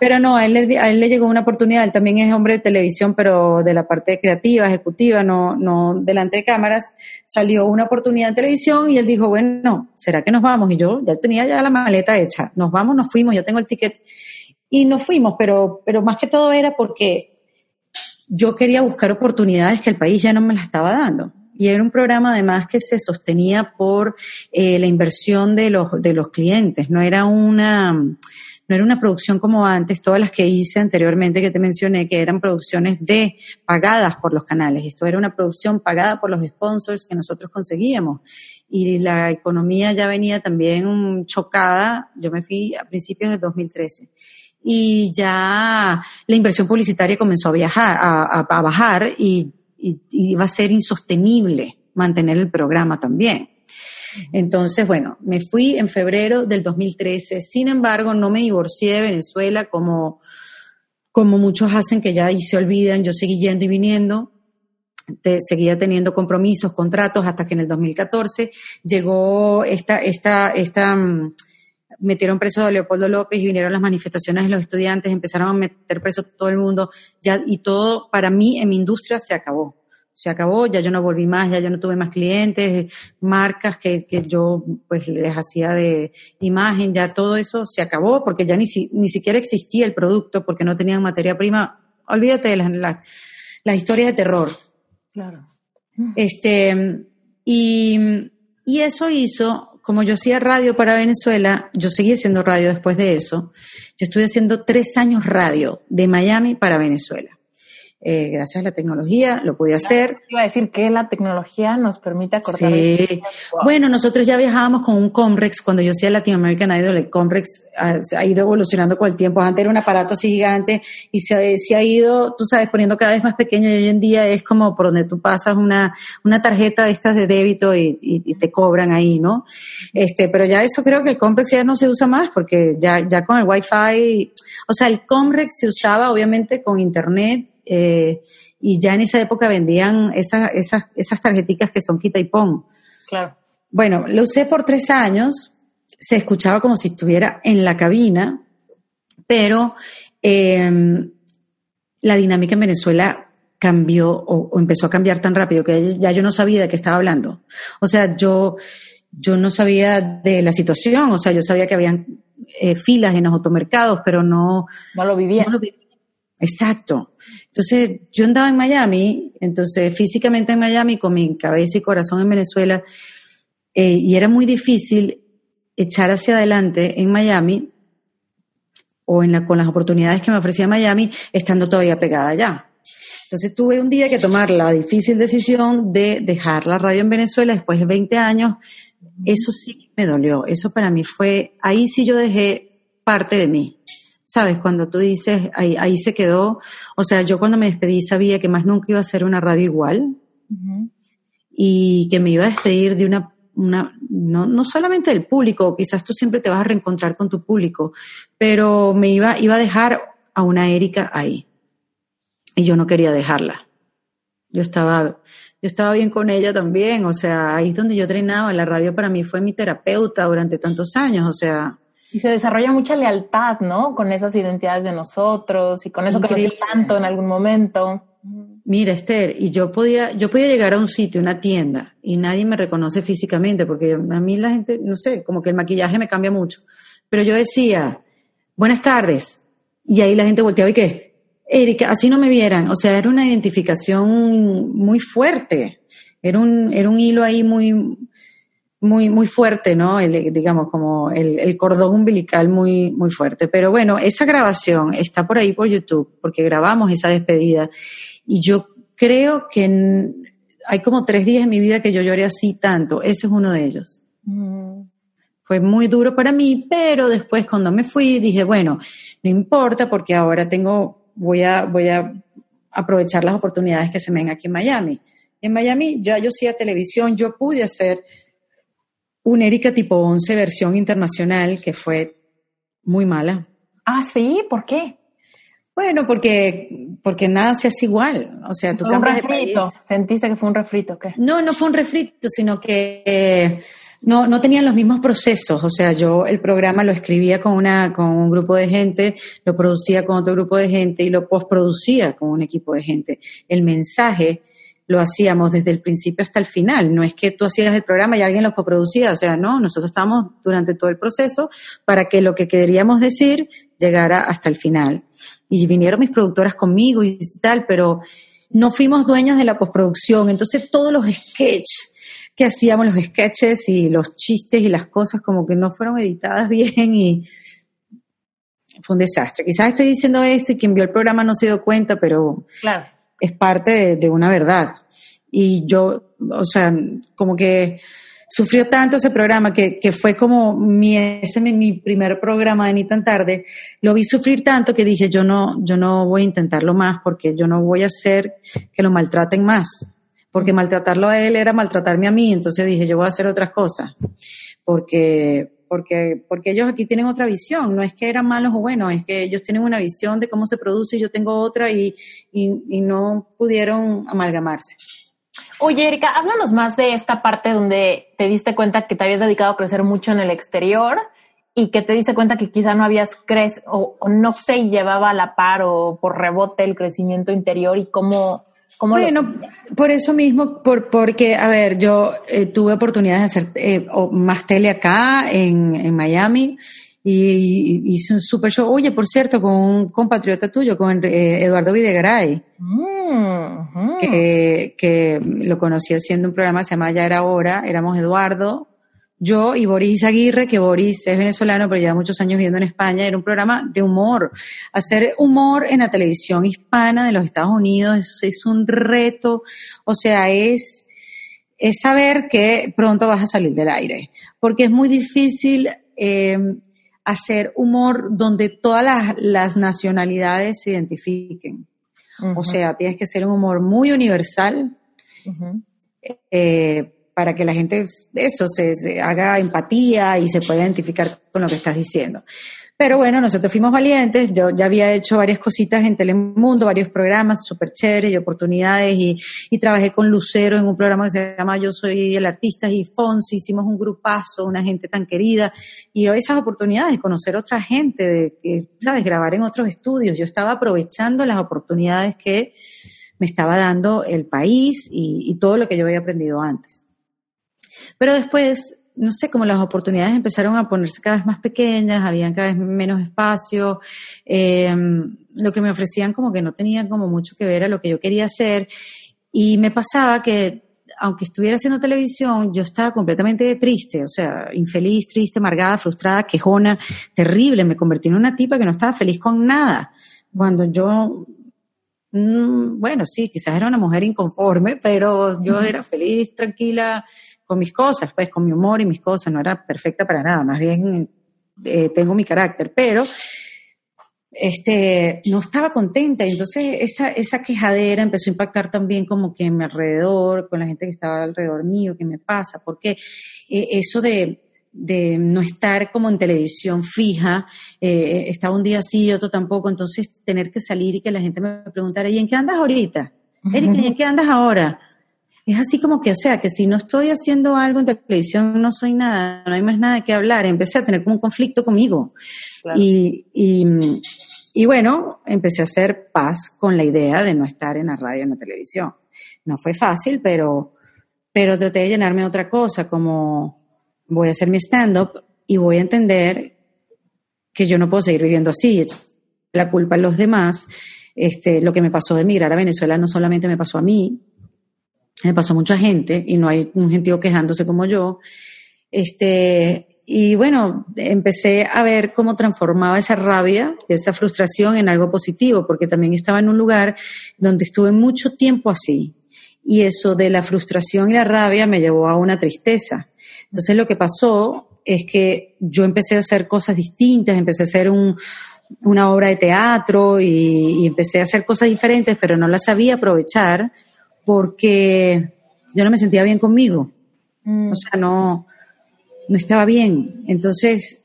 Pero no, a él, le, a él le llegó una oportunidad, él también es hombre de televisión, pero de la parte creativa, ejecutiva, no, no delante de cámaras, salió una oportunidad en televisión y él dijo, bueno, ¿será que nos vamos? Y yo ya tenía ya la maleta hecha, nos vamos, nos fuimos, ya tengo el ticket y nos fuimos, pero, pero más que todo era porque yo quería buscar oportunidades que el país ya no me las estaba dando. Y era un programa además que se sostenía por eh, la inversión de los, de los clientes, no era una, no era una producción como antes, todas las que hice anteriormente que te mencioné, que eran producciones de pagadas por los canales. Esto era una producción pagada por los sponsors que nosotros conseguíamos. Y la economía ya venía también chocada. Yo me fui a principios de 2013 y ya la inversión publicitaria comenzó a viajar, a, a bajar y y, iba a ser insostenible mantener el programa también. Entonces, bueno, me fui en febrero del 2013. Sin embargo, no me divorcié de Venezuela como, como muchos hacen que ya se olvidan. Yo seguí yendo y viniendo. seguía teniendo compromisos, contratos, hasta que en el 2014 llegó esta, esta, esta, mm, metieron preso a Leopoldo López y vinieron las manifestaciones de los estudiantes, empezaron a meter preso todo el mundo, ya, y todo para mí en mi industria se acabó. Se acabó, ya yo no volví más, ya yo no tuve más clientes, marcas que, que yo pues les hacía de imagen, ya todo eso se acabó porque ya ni, ni siquiera existía el producto porque no tenían materia prima. Olvídate de las, las, las historias de terror. Claro. Este, y, y eso hizo como yo hacía radio para Venezuela, yo seguí haciendo radio después de eso. Yo estuve haciendo tres años radio de Miami para Venezuela. Eh, gracias a la tecnología lo pude hacer. Iba a decir que la tecnología nos permite acortar. Sí. Bueno, nosotros ya viajábamos con un Comrex. Cuando yo hacía Latin American Idol, el Comrex ha, ido evolucionando con el tiempo. Antes era un aparato así gigante y se, se, ha ido, tú sabes, poniendo cada vez más pequeño. Y hoy en día es como por donde tú pasas una, una tarjeta de estas de débito y, y, te cobran ahí, ¿no? Este, pero ya eso creo que el Comrex ya no se usa más porque ya, ya con el Wi-Fi, o sea, el Comrex se usaba obviamente con Internet eh, y ya en esa época vendían esas, esas, esas tarjeticas que son quita y pon. Claro. Bueno, lo usé por tres años, se escuchaba como si estuviera en la cabina, pero em, la dinámica en Venezuela cambió o, empezó a cambiar tan rápido que ya yo no sabía de qué estaba hablando. O sea, yo, yo no sabía de la situación, o sea, yo sabía que habían eh, filas en los automercados, pero no... No lo vivía. No lo vivía. Exacto. Entonces, yo andaba en Miami, entonces físicamente en Miami, con mi cabeza y corazón en Venezuela, eh, y era muy difícil echar hacia adelante en Miami o en la, con las oportunidades que me ofrecía Miami, estando todavía pegada allá. Entonces tuve un día que tomar la difícil decisión de dejar la radio en Venezuela después de 20 años. Eso sí me dolió. Eso para mí fue, ahí sí yo dejé parte de mí. ¿Sabes? Cuando tú dices, ahí, ahí se quedó, o sea, yo cuando me despedí sabía que más nunca iba a ser una radio igual y que me iba a despedir de una, una no, no solamente del público, quizás tú siempre te vas a reencontrar con tu público, pero me iba, iba a dejar a una Erika ahí y yo no quería dejarla. Yo estaba yo estaba bien con ella también, o sea, ahí es donde yo entrenaba, la radio para mí fue mi terapeuta durante tantos años, o sea. Y se desarrolla mucha lealtad, ¿no? Con esas identidades de nosotros y con eso que nos tanto en algún momento. Mira, Esther, y yo podía, yo podía llegar a un sitio, una tienda, y nadie me reconoce físicamente, porque a mí la gente, no sé, como que el maquillaje me cambia mucho. Pero yo decía, buenas tardes, y ahí la gente volteaba y qué, Erika, así no me vieran. O sea, era una identificación muy fuerte. Era un, era un hilo ahí muy, muy, muy fuerte, ¿no? El, digamos, como el, el, cordón umbilical muy, muy fuerte. Pero bueno, esa grabación está por ahí por YouTube, porque grabamos esa despedida. Y yo creo que hay como tres días en mi vida que yo lloré así tanto. Ese es uno de ellos. Mm. Fue muy duro para mí, pero después cuando me fui dije, bueno, no importa porque ahora tengo, voy a, voy a aprovechar las oportunidades que se me ven aquí en Miami. En Miami ya yo hacía televisión, yo pude hacer un Erika tipo 11 versión internacional que fue muy mala. Ah, sí, ¿por qué? Bueno, porque, porque nada se hace igual. O sea, tú cambias un refrito. ¿Sentiste que fue un refrito? ¿qué? No, no fue un refrito, sino que no, no tenían los mismos procesos. O sea, yo el programa lo escribía con, una, con un grupo de gente, lo producía con otro grupo de gente y lo postproducía con un equipo de gente. El mensaje lo hacíamos desde el principio hasta el final. No es que tú hacías el programa y alguien lo postproducía. O sea, no, nosotros estábamos durante todo el proceso para que lo que queríamos decir llegara hasta el final. Y vinieron mis productoras conmigo y tal, pero no fuimos dueñas de la postproducción. Entonces todos los sketches que hacíamos los sketches y los chistes y las cosas como que no fueron editadas bien y fue un desastre. Quizás estoy diciendo esto y quien vio el programa no se dio cuenta, pero es parte de, una verdad. Y yo, o sea, como que sufrió tanto ese programa que, que fue como mi, ese mi primer programa de Ni tan tarde, lo vi sufrir tanto que dije, yo no, yo no voy a intentarlo más porque yo no voy a hacer que lo maltraten más porque maltratarlo a él era maltratarme a mí, entonces dije, yo voy a hacer otras cosas, porque, porque, porque ellos aquí tienen otra visión, no es que eran malos o buenos, es que ellos tienen una visión de cómo se produce y yo tengo otra y, y, no pudieron amalgamarse. Oye, Erika, háblanos más de esta parte donde te diste cuenta que te habías dedicado a crecer mucho en el exterior y que te diste cuenta que quizá no habías crecido o, o, no sé, llevaba a la par o por rebote el crecimiento interior y cómo, bueno, por eso mismo, por, porque, a ver, yo eh, tuve oportunidades de hacer eh, más tele acá en, en Miami y, hice un super show. Oye, por cierto, con un compatriota tuyo, con eh, Eduardo Videgaray, mm, que, que, lo conocí haciendo un programa se llama Ya era hora, éramos Eduardo, yo y Boris Aguirre, que Boris es venezolano, pero lleva muchos años viviendo en España, era un programa de humor. Hacer humor en la televisión hispana de los Estados Unidos es, un reto, o sea, es, es saber que pronto vas a salir del aire, porque es muy difícil eh, hacer humor donde todas las, nacionalidades se identifiquen. O sea, tienes que ser un humor muy universal para que la gente eso se, haga empatía y se pueda identificar con lo que estás diciendo. Pero bueno, nosotros fuimos valientes, yo ya había hecho varias cositas en Telemundo, varios programas súper chéveres y oportunidades y, trabajé con Lucero en un programa que se llama Yo Soy el Artista y Fonsi, hicimos un grupazo, una gente tan querida y esas oportunidades de conocer otra gente, de, ¿sabes?, grabar en otros estudios. Yo estaba aprovechando las oportunidades que me estaba dando el país y todo lo que yo había aprendido antes. Pero después, no sé, como las oportunidades empezaron a ponerse cada vez más pequeñas, habían cada vez menos espacio, em, lo que me ofrecían como que no tenía como mucho que ver a lo que yo quería hacer. Y me pasaba que aunque estuviera haciendo televisión, yo estaba completamente triste, o sea, infeliz, triste, amargada, frustrada, quejona, terrible. Me convertí en una tipa que no estaba feliz con nada. Cuando yo, mm, bueno, sí, quizás era una mujer inconforme, pero yo era feliz, tranquila, con mis cosas, pues con mi humor y mis cosas, no era perfecta para nada, más bien eh, tengo mi carácter, pero este, no estaba contenta, y entonces esa, esa quejadera empezó a impactar también como que en mi alrededor, con la gente que estaba alrededor mío, qué me pasa, porque eh, eso de, de no estar como en televisión fija, eh, estaba un día sí y otro tampoco, entonces tener que salir y que la gente me preguntara, ¿y en qué andas ahorita? Erika, ¿y en qué andas ahora? es así como que, o sea, que si no estoy haciendo algo en televisión, no soy nada, no hay más nada que hablar. Empecé a tener como un conflicto conmigo. Y, y, y, bueno, empecé a hacer paz con la idea de no estar en la radio, en la televisión. No fue fácil, pero, pero traté de llenarme de otra cosa, como voy a hacer mi stand-up y voy a entender que yo no puedo seguir viviendo así, la culpa a los demás. Este, lo que me pasó de emigrar a Venezuela no solamente me pasó a mí, me pasó a mucha gente y no hay un gentío quejándose como yo. Este, y bueno, empecé a ver cómo transformaba esa rabia, esa frustración en algo positivo, porque también estaba en un lugar donde estuve mucho tiempo así. Y eso de la frustración y la rabia me llevó a una tristeza. Entonces lo que pasó es que yo empecé a hacer cosas distintas, empecé a hacer un, una obra de teatro y, y, empecé a hacer cosas diferentes, pero no las sabía aprovechar porque yo no me sentía bien conmigo. Mm. O sea, no, no estaba bien. Entonces,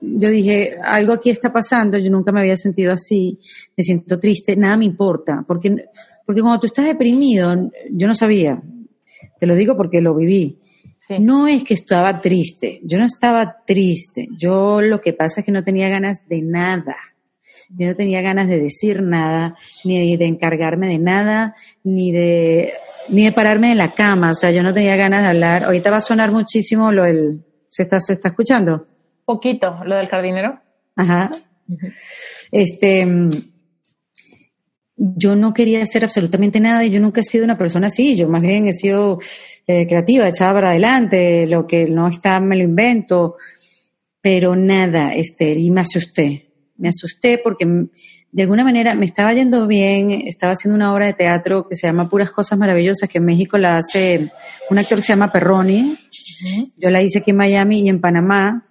yo dije, algo aquí está pasando, yo nunca me había sentido así, me siento triste, nada me importa, porque, porque cuando tú estás deprimido, yo no sabía, te lo digo porque lo viví. No es que estaba triste, yo no estaba triste, yo lo que pasa es que no tenía ganas de nada. Yo no tenía ganas de decir nada, ni de encargarme de nada, ni de, ni de pararme de la cama. O sea, yo no tenía ganas de hablar. Ahorita va a sonar muchísimo lo del... ¿Se está, se está escuchando? Poquito, lo del jardinero. Ajá. Este, yo no quería hacer absolutamente nada y yo nunca he sido una persona así. Yo más bien he sido eh, creativa, echada para adelante, lo que no está me lo invento, pero nada, Esther, y me asusté me asusté porque de alguna manera me estaba yendo bien, estaba haciendo una obra de teatro que se llama Puras Cosas Maravillosas, que en México la hace un actor que se llama Perroni, yo la hice aquí en Miami y en Panamá,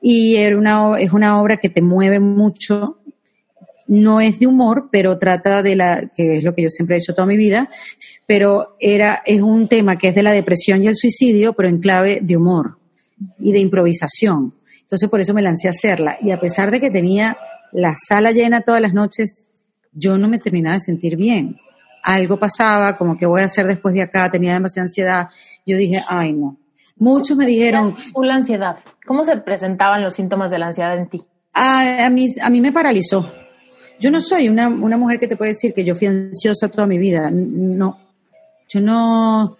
y era una, es una obra que te mueve mucho, no es de humor, pero trata de la, que es lo que yo siempre he hecho toda mi vida, pero era, es un tema que es de la depresión y el suicidio, pero en clave de humor y de improvisación. Entonces por eso me lancé a hacerla. Y a pesar de que tenía la sala llena todas las noches, yo no me terminaba de sentir bien. Algo pasaba, como que voy a hacer después de acá, tenía demasiada ansiedad. Yo dije, ay no. Muchos me dijeron... La ansiedad. ¿Cómo se presentaban los síntomas de la ansiedad en ti? A, a, mí, a mí me paralizó. Yo no soy una, una mujer que te puede decir que yo fui ansiosa toda mi vida. No. Yo no,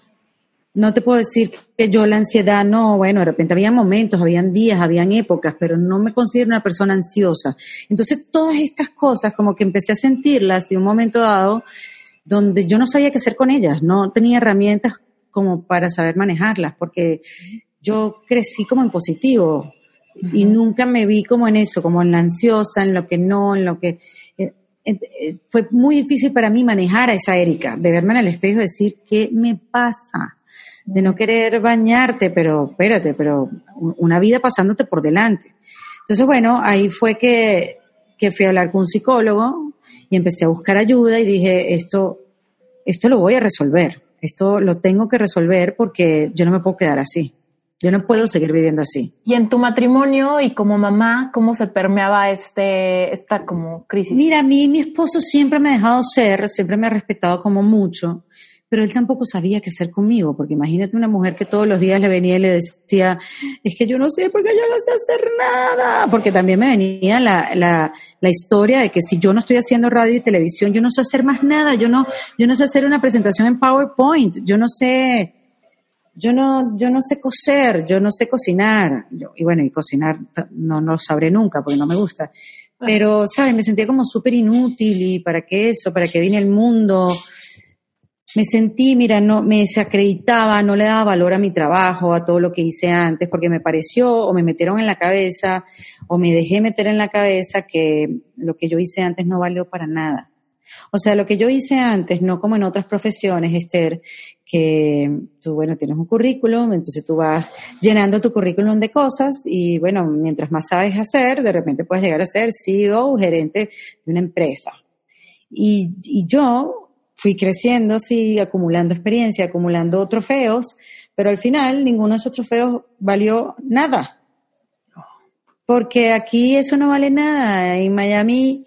no te puedo decir que yo la ansiedad, no, bueno, de repente había momentos, habían días, habían épocas, pero no me considero una persona ansiosa. Entonces, todas estas cosas como que empecé a sentirlas de un momento dado donde yo no sabía qué hacer con ellas, no tenía herramientas como para saber manejarlas, porque yo crecí como en positivo y nunca me vi como en eso, como en la ansiosa, en lo que no, en lo que... Eh, eh, fue muy difícil para mí manejar a esa Erika, de verme en el espejo y decir, ¿qué me pasa? de no querer bañarte, pero espérate, pero una vida pasándote por delante. Entonces, bueno, ahí fue que, que fui a hablar con un psicólogo y empecé a buscar ayuda y dije, esto, esto lo voy a resolver, esto lo tengo que resolver porque yo no me puedo quedar así. Yo no puedo seguir viviendo así. Y en tu matrimonio y como mamá, ¿cómo se permeaba este, esta como crisis? Mira, a mí mi esposo siempre me ha dejado ser, siempre me ha respetado como mucho pero él tampoco sabía qué hacer conmigo, porque imagínate una mujer que todos los días le venía y le decía, es que yo no sé porque yo no sé hacer nada, porque también me venía la, la, la, historia de que si yo no estoy haciendo radio y televisión, yo no sé hacer más nada, yo no, yo no sé hacer una presentación en PowerPoint, yo no sé, yo no, yo no sé coser, yo no sé cocinar, y bueno, y cocinar no, no lo sabré nunca porque no me gusta, pero, ¿sabes? Me sentía como súper inútil y para qué eso, para qué vine el mundo, me sentí, mira, no, me desacreditaba, no le daba valor a mi trabajo, a todo lo que hice antes, porque me pareció o me metieron en la cabeza o me dejé meter en la cabeza que lo que yo hice antes no valió para nada. O sea, lo que yo hice antes, no como en otras profesiones, Esther, que tú, bueno, tienes un currículum, entonces tú vas llenando tu currículum de cosas y, bueno, mientras más sabes hacer, de repente puedes llegar a ser CEO gerente de una empresa. Y, y yo fui creciendo así, acumulando experiencia, acumulando trofeos, pero al final ninguno de esos trofeos valió nada. Porque aquí eso no vale nada. En Miami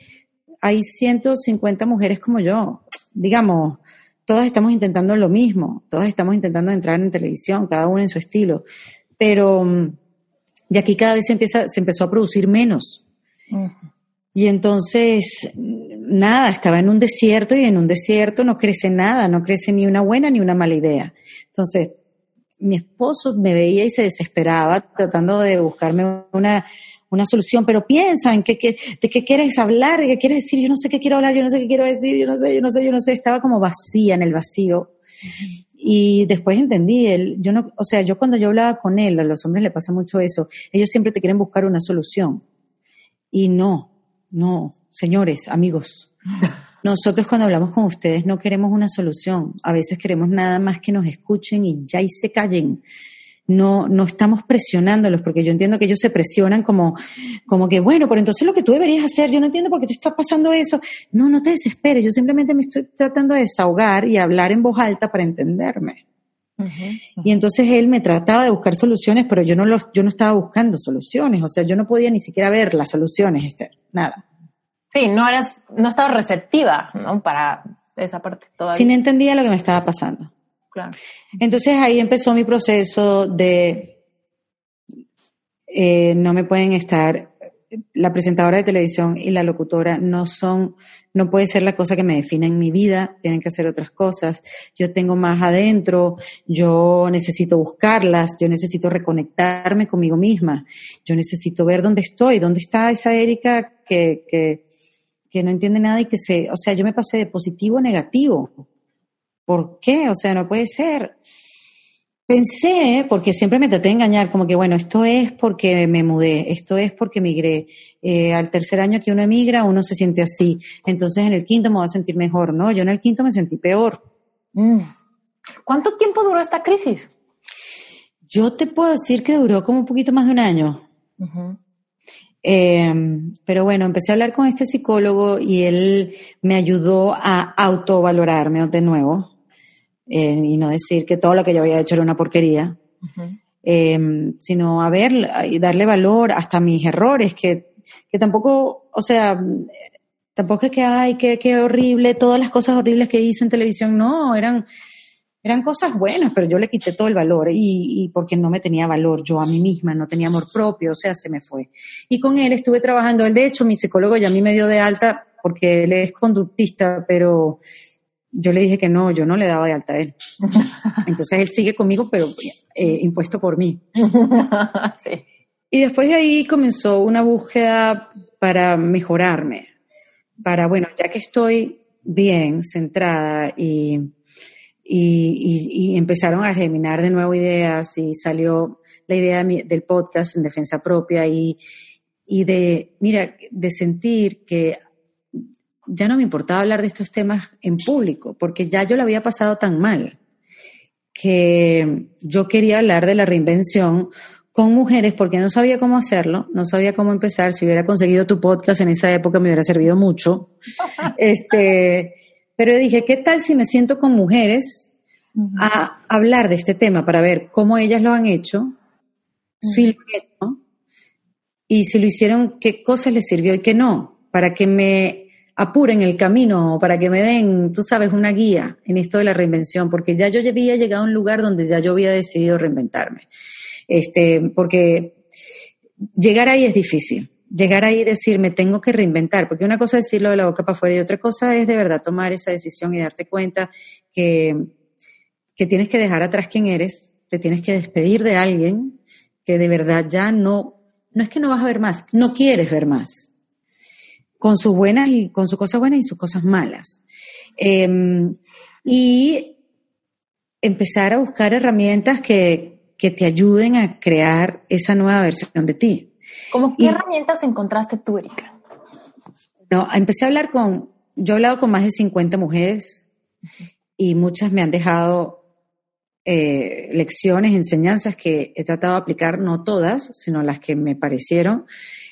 hay 150 mujeres como yo. Digamos, todas estamos intentando lo mismo, todas estamos intentando entrar en televisión, cada uno en su estilo, pero mm, y aquí cada vez se, empieza, se empezó a producir menos. Y entonces, nada, estaba en un desierto y en un desierto no crece nada, no crece ni una buena ni una mala idea. Entonces, mi esposo me veía y se desesperaba tratando de buscarme una, una solución, pero piensa en qué, de qué quieres hablar, de qué quieres decir, yo no sé qué quiero hablar, yo no sé qué quiero decir, yo no sé, yo no sé, yo no sé, estaba como vacía en el vacío. Y después entendí, él, yo no, o sea, yo cuando yo hablaba con él, a los hombres le pasa mucho eso, ellos siempre te quieren buscar una solución. Y no, no, señores, amigos, nosotros cuando hablamos con ustedes no queremos una solución, a veces queremos nada más que nos escuchen y ya y se callen no, no estamos presionándolos, porque yo entiendo que ellos se presionan como, como que, bueno, pero entonces lo que tú deberías hacer, yo no entiendo por qué te está pasando eso. No, no te desesperes, yo simplemente me estoy tratando de desahogar y hablar en voz alta para entenderme. Y entonces él me trataba de buscar soluciones, pero yo no, los, yo no estaba buscando soluciones, o sea, yo no podía ni siquiera ver las soluciones, Esther, nada. Sí, no eras, no estaba receptiva, ¿no? Para esa parte todavía. Sí, no entendía lo que me estaba pasando. Entonces ahí empezó mi proceso de eh, no me pueden estar, la presentadora de televisión y la locutora no son, no puede ser la cosa que me define en mi vida, tienen que hacer otras cosas. Yo tengo más adentro, yo necesito buscarlas, yo necesito reconectarme conmigo misma, yo necesito ver dónde estoy, dónde está esa Erika que, que, que no entiende nada y que se, o sea, yo me pasé de positivo a negativo ¿por qué? O sea, no puede ser. Pensé, porque siempre me traté de engañar, como que, bueno, esto es porque me mudé, esto es porque migré. Eh, al tercer año que uno emigra, uno se siente así. Entonces, en el quinto me voy a sentir mejor, ¿no? Yo en el quinto me sentí peor. Mm. ¿Cuánto tiempo duró esta crisis? Yo te puedo decir que duró como un poquito más de un año. Em, pero bueno, empecé a hablar con este psicólogo y él me ayudó a autovalorarme de nuevo eh, y no decir que todo lo que yo había hecho era una porquería, em, sino a ver y darle valor hasta mis errores, que, que tampoco, o sea, tampoco es que, ay, qué, qué horrible, todas las cosas horribles que hice en televisión, no, eran, eran cosas buenas, pero yo le quité todo el valor y, y, porque no me tenía valor yo a mí misma, no tenía amor propio, o sea, se me fue. Y con él estuve trabajando, él de hecho, mi psicólogo ya a mí me dio de alta porque él es conductista, pero yo le dije que no, yo no le daba de alta a él. Entonces él sigue conmigo, pero eh, impuesto por mí. sí. Y después de ahí comenzó una búsqueda para mejorarme, para, bueno, ya que estoy bien, centrada y, y, y, empezaron a germinar de nuevo ideas y salió la idea del podcast en defensa propia y, y de, mira, de sentir que ya no me importaba hablar de estos temas en público, porque ya yo lo había pasado tan mal, que yo quería hablar de la reinvención con mujeres porque no sabía cómo hacerlo, no sabía cómo empezar. Si hubiera conseguido tu podcast en esa época me hubiera servido mucho. este, pero dije, ¿qué tal si me siento con mujeres a hablar de este tema para ver cómo ellas lo han hecho, si lo han hecho, y si lo hicieron, qué cosas les sirvió y qué no, para que me apuren el camino, para que me den, tú sabes, una guía en esto de la reinvención, porque ya yo había llegado a un lugar donde ya yo había decidido reinventarme. Este, porque llegar ahí es difícil. Llegar ahí y decir, me tengo que reinventar, porque una cosa es decirlo de la boca para afuera y otra cosa es de verdad tomar esa decisión y darte cuenta que, que tienes que dejar atrás quién eres, te tienes que despedir de alguien que de verdad ya no, no es que no vas a ver más, no quieres ver más con sus buenas y con sus cosas buenas y sus cosas malas. Em, y empezar a buscar herramientas que, te ayuden a crear esa nueva versión de ti. ¿Cómo qué herramientas encontraste tú, Erika? No, empecé a hablar con, yo he hablado con más de 50 mujeres y muchas me han dejado eh, lecciones, enseñanzas que he tratado de aplicar, no todas, sino las que me parecieron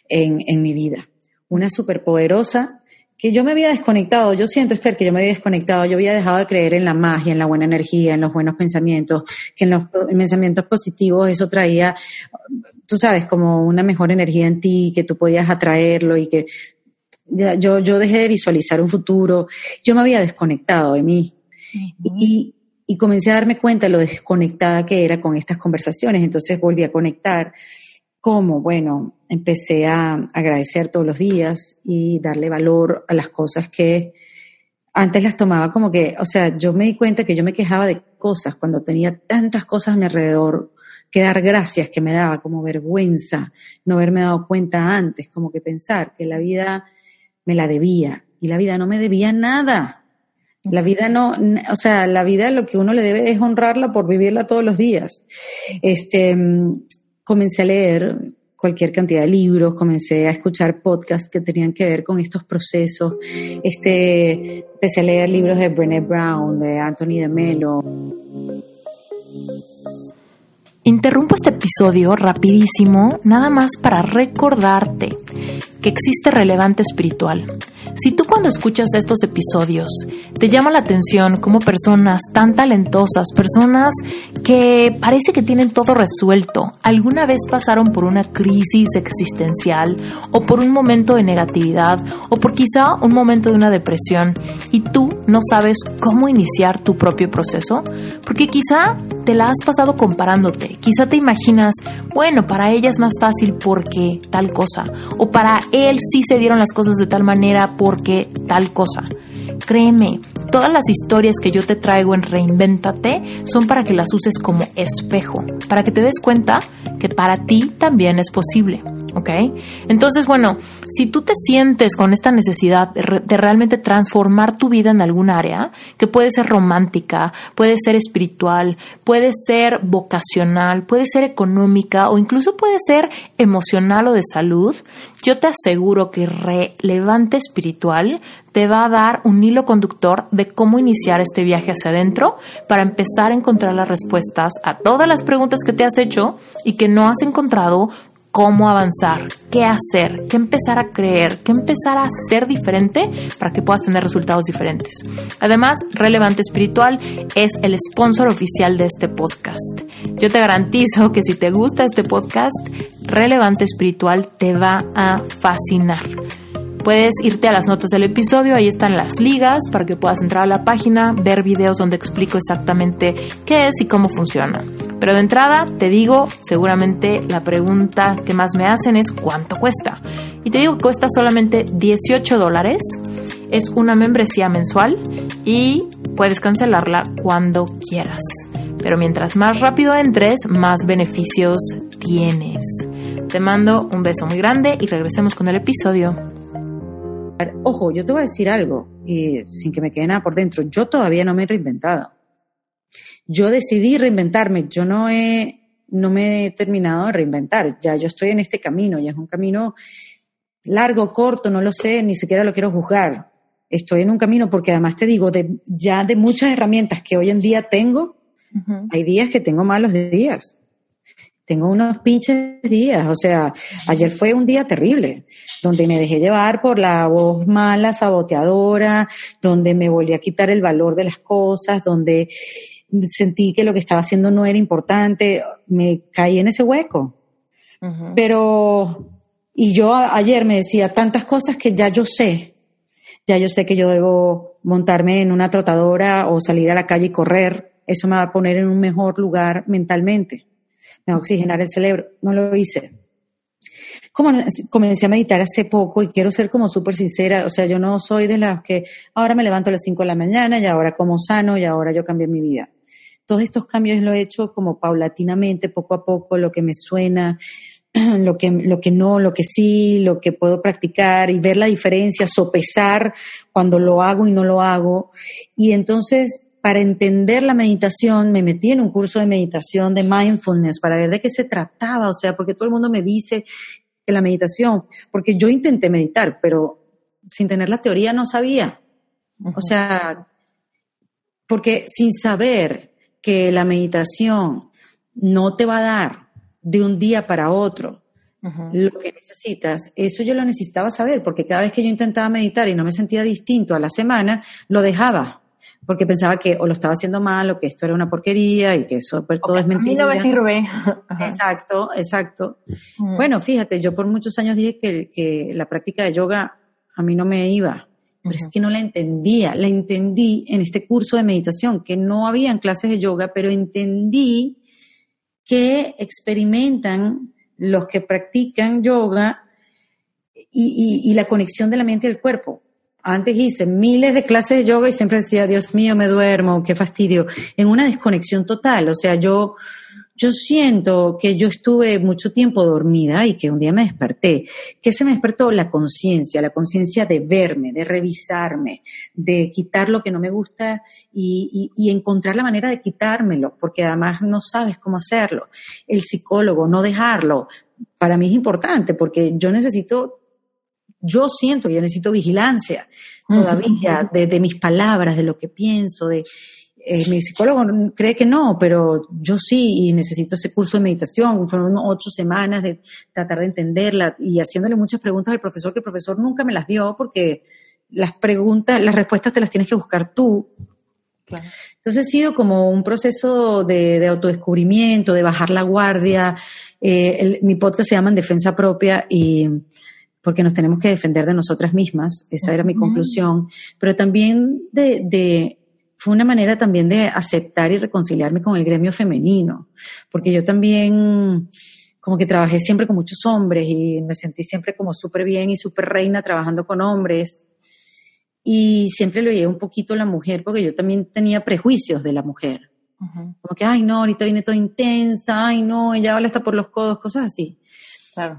en, en mi vida una superpoderosa que yo me había desconectado, yo siento, Esther, que yo me había desconectado, yo había dejado de creer en la magia, en la buena energía, en los buenos pensamientos, que en los pensamientos positivos eso traía, tú sabes, como una mejor energía en ti, que tú podías atraerlo y que yo, yo dejé de visualizar un futuro, yo me había desconectado de mí. y, y comencé a darme cuenta de lo desconectada que era con estas conversaciones. Entonces volví a conectar como, bueno, empecé a agradecer todos los días y darle valor a las cosas que antes las tomaba como que, o sea, yo me di cuenta que yo me quejaba de cosas cuando tenía tantas cosas a mi alrededor, que dar gracias que me daba como vergüenza no haberme dado cuenta antes, como que pensar que la vida me la debía y la vida no me debía nada. La vida no, o sea, la vida lo que uno le debe es honrarla por vivirla todos los días. Este, comencé a leer cualquier cantidad de libros, comencé a escuchar podcasts que tenían que ver con estos procesos. Este, empecé a leer libros de Brené Brown, de Anthony de Melo. Interrumpo este episodio rapidísimo, nada más para recordarte que existe relevante espiritual. Si tú cuando escuchas estos episodios te llama la atención como personas tan talentosas, personas que parece que tienen todo resuelto, alguna vez pasaron por una crisis existencial o por un momento de negatividad o por quizá un momento de una depresión y tú no sabes cómo iniciar tu propio proceso, porque quizá te la has pasado comparándote, quizá te imaginas, bueno, para ella es más fácil porque tal cosa, o para él sí se dieron las cosas de tal manera porque tal cosa. Créeme, todas las historias que yo te traigo en Reinvéntate son para que las uses como espejo, para que te des cuenta que para ti también es posible. ¿ok? Entonces, bueno, si tú te sientes con esta necesidad de, realmente transformar tu vida en algún área, que puede ser romántica, puede ser espiritual, puede ser vocacional, puede ser económica o incluso puede ser emocional o de salud, yo te aseguro que relevante espiritual te va a dar un hilo conductor de cómo iniciar este viaje hacia adentro para empezar a encontrar las respuestas a todas las preguntas que te has hecho y que no has encontrado cómo avanzar, qué hacer, qué empezar a creer, qué empezar a hacer diferente para que puedas tener resultados diferentes. Además, Relevante Espiritual es el sponsor oficial de este podcast. Yo te garantizo que si te gusta este podcast, Relevante Espiritual te va a fascinar. Puedes irte a las notas del episodio, ahí están las ligas para que puedas entrar a la página, ver videos donde explico exactamente qué es y cómo funciona. Pero de entrada, te digo, seguramente la pregunta que más me hacen es ¿cuánto cuesta? Y te digo que cuesta solamente 18 dólares, es una membresía mensual y puedes cancelarla cuando quieras. Pero mientras más rápido entres, más beneficios tienes. Te mando un beso muy grande y regresemos con el episodio. Ojo, yo te voy a decir algo, y sin que me quede nada por dentro, yo todavía no me he reinventado. Yo decidí reinventarme, yo no he, no me he terminado de reinventar, ya yo estoy en este camino, ya es un camino largo, corto, no lo sé, ni siquiera lo quiero juzgar. Estoy en un camino porque además te digo, de, ya de muchas herramientas que hoy en día tengo, hay días que tengo malos días tengo unos pinches días, o sea, ayer fue un día terrible, donde me dejé llevar por la voz mala, saboteadora, donde me volví a quitar el valor de las cosas, donde sentí que lo que estaba haciendo no era importante, me caí en ese hueco. Pero, y yo ayer me decía tantas cosas que ya yo sé, ya yo sé que yo debo montarme en una trotadora o salir a la calle y correr, eso me va a poner en un mejor lugar mentalmente me va a oxigenar el cerebro. No lo hice. Como comencé a meditar hace poco y quiero ser como súper sincera, o sea, yo no soy de las que ahora me levanto a las 5 de la mañana y ahora como sano y ahora yo cambié mi vida. Todos estos cambios lo he hecho como paulatinamente, poco a poco, lo que me suena, lo que, lo que no, lo que sí, lo que puedo practicar y ver la diferencia, sopesar cuando lo hago y no lo hago. Y entonces para entender la meditación, me metí en un curso de meditación, de mindfulness, para ver de qué se trataba, o sea, porque todo el mundo me dice que la meditación, porque yo intenté meditar, pero sin tener la teoría no sabía. O sea, porque sin saber que la meditación no te va a dar de un día para otro lo que necesitas, eso yo lo necesitaba saber, porque cada vez que yo intentaba meditar y no me sentía distinto a la semana, lo dejaba porque pensaba que o lo estaba haciendo mal o que esto era una porquería y que eso pues, todo es mentira. A mí no me sirve. Exacto, exacto. Mm. Bueno, fíjate, yo por muchos años dije que, que, la práctica de yoga a mí no me iba pero es que no la entendía. La entendí en este curso de meditación, que no habían clases de yoga, pero entendí que experimentan los que practican yoga y, la conexión de la mente y el cuerpo. Antes hice miles de clases de yoga y siempre decía, Dios mío, me duermo, qué fastidio, en una desconexión total. O sea, yo yo siento que yo estuve mucho tiempo dormida y que un día me desperté. ¿Qué se me despertó? La conciencia, la conciencia de verme, de revisarme, de quitar lo que no me gusta y, encontrar la manera de quitármelo, porque además no sabes cómo hacerlo. El psicólogo, no dejarlo, para mí es importante porque yo necesito yo siento que yo necesito vigilancia todavía de, de, mis palabras, de lo que pienso, de, eh, mi psicólogo cree que no, pero yo sí y necesito ese curso de meditación. Fueron ocho semanas de tratar de entenderla y haciéndole muchas preguntas al profesor que el profesor nunca me las dio porque las preguntas, las respuestas te las tienes que buscar tú. Entonces ha sido como un proceso de, autodescubrimiento, de bajar la guardia. Eh, mi podcast se llama En Defensa Propia y porque nos tenemos que defender de nosotras mismas, esa era mi conclusión, pero también de fue una manera también de aceptar y reconciliarme con el gremio femenino, porque yo también como que trabajé siempre con muchos hombres y me sentí siempre como súper bien y súper reina trabajando con hombres. Y siempre lo llevé un poquito a la mujer porque yo también tenía prejuicios de la mujer. Como que, ay, no, ahorita viene toda intensa, ay, no, ella habla hasta por los codos, cosas así.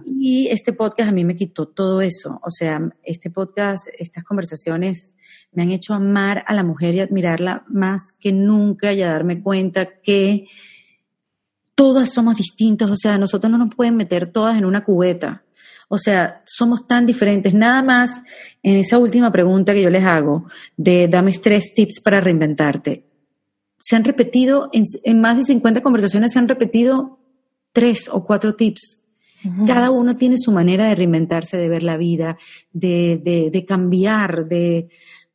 Y este podcast a mí me quitó todo eso. O sea, este podcast, estas conversaciones me han hecho amar a la mujer y admirarla más que nunca y a darme cuenta que todas somos distintas. O sea, nosotros no nos pueden meter todas en una cubeta. O sea, somos tan diferentes. Nada más en esa última pregunta que yo les hago de dame tres tips para reinventarte. Se han repetido, en, en más de 50 conversaciones se han repetido tres o cuatro tips cada uno tiene su manera de reinventarse, de ver la vida, de, de, cambiar, de,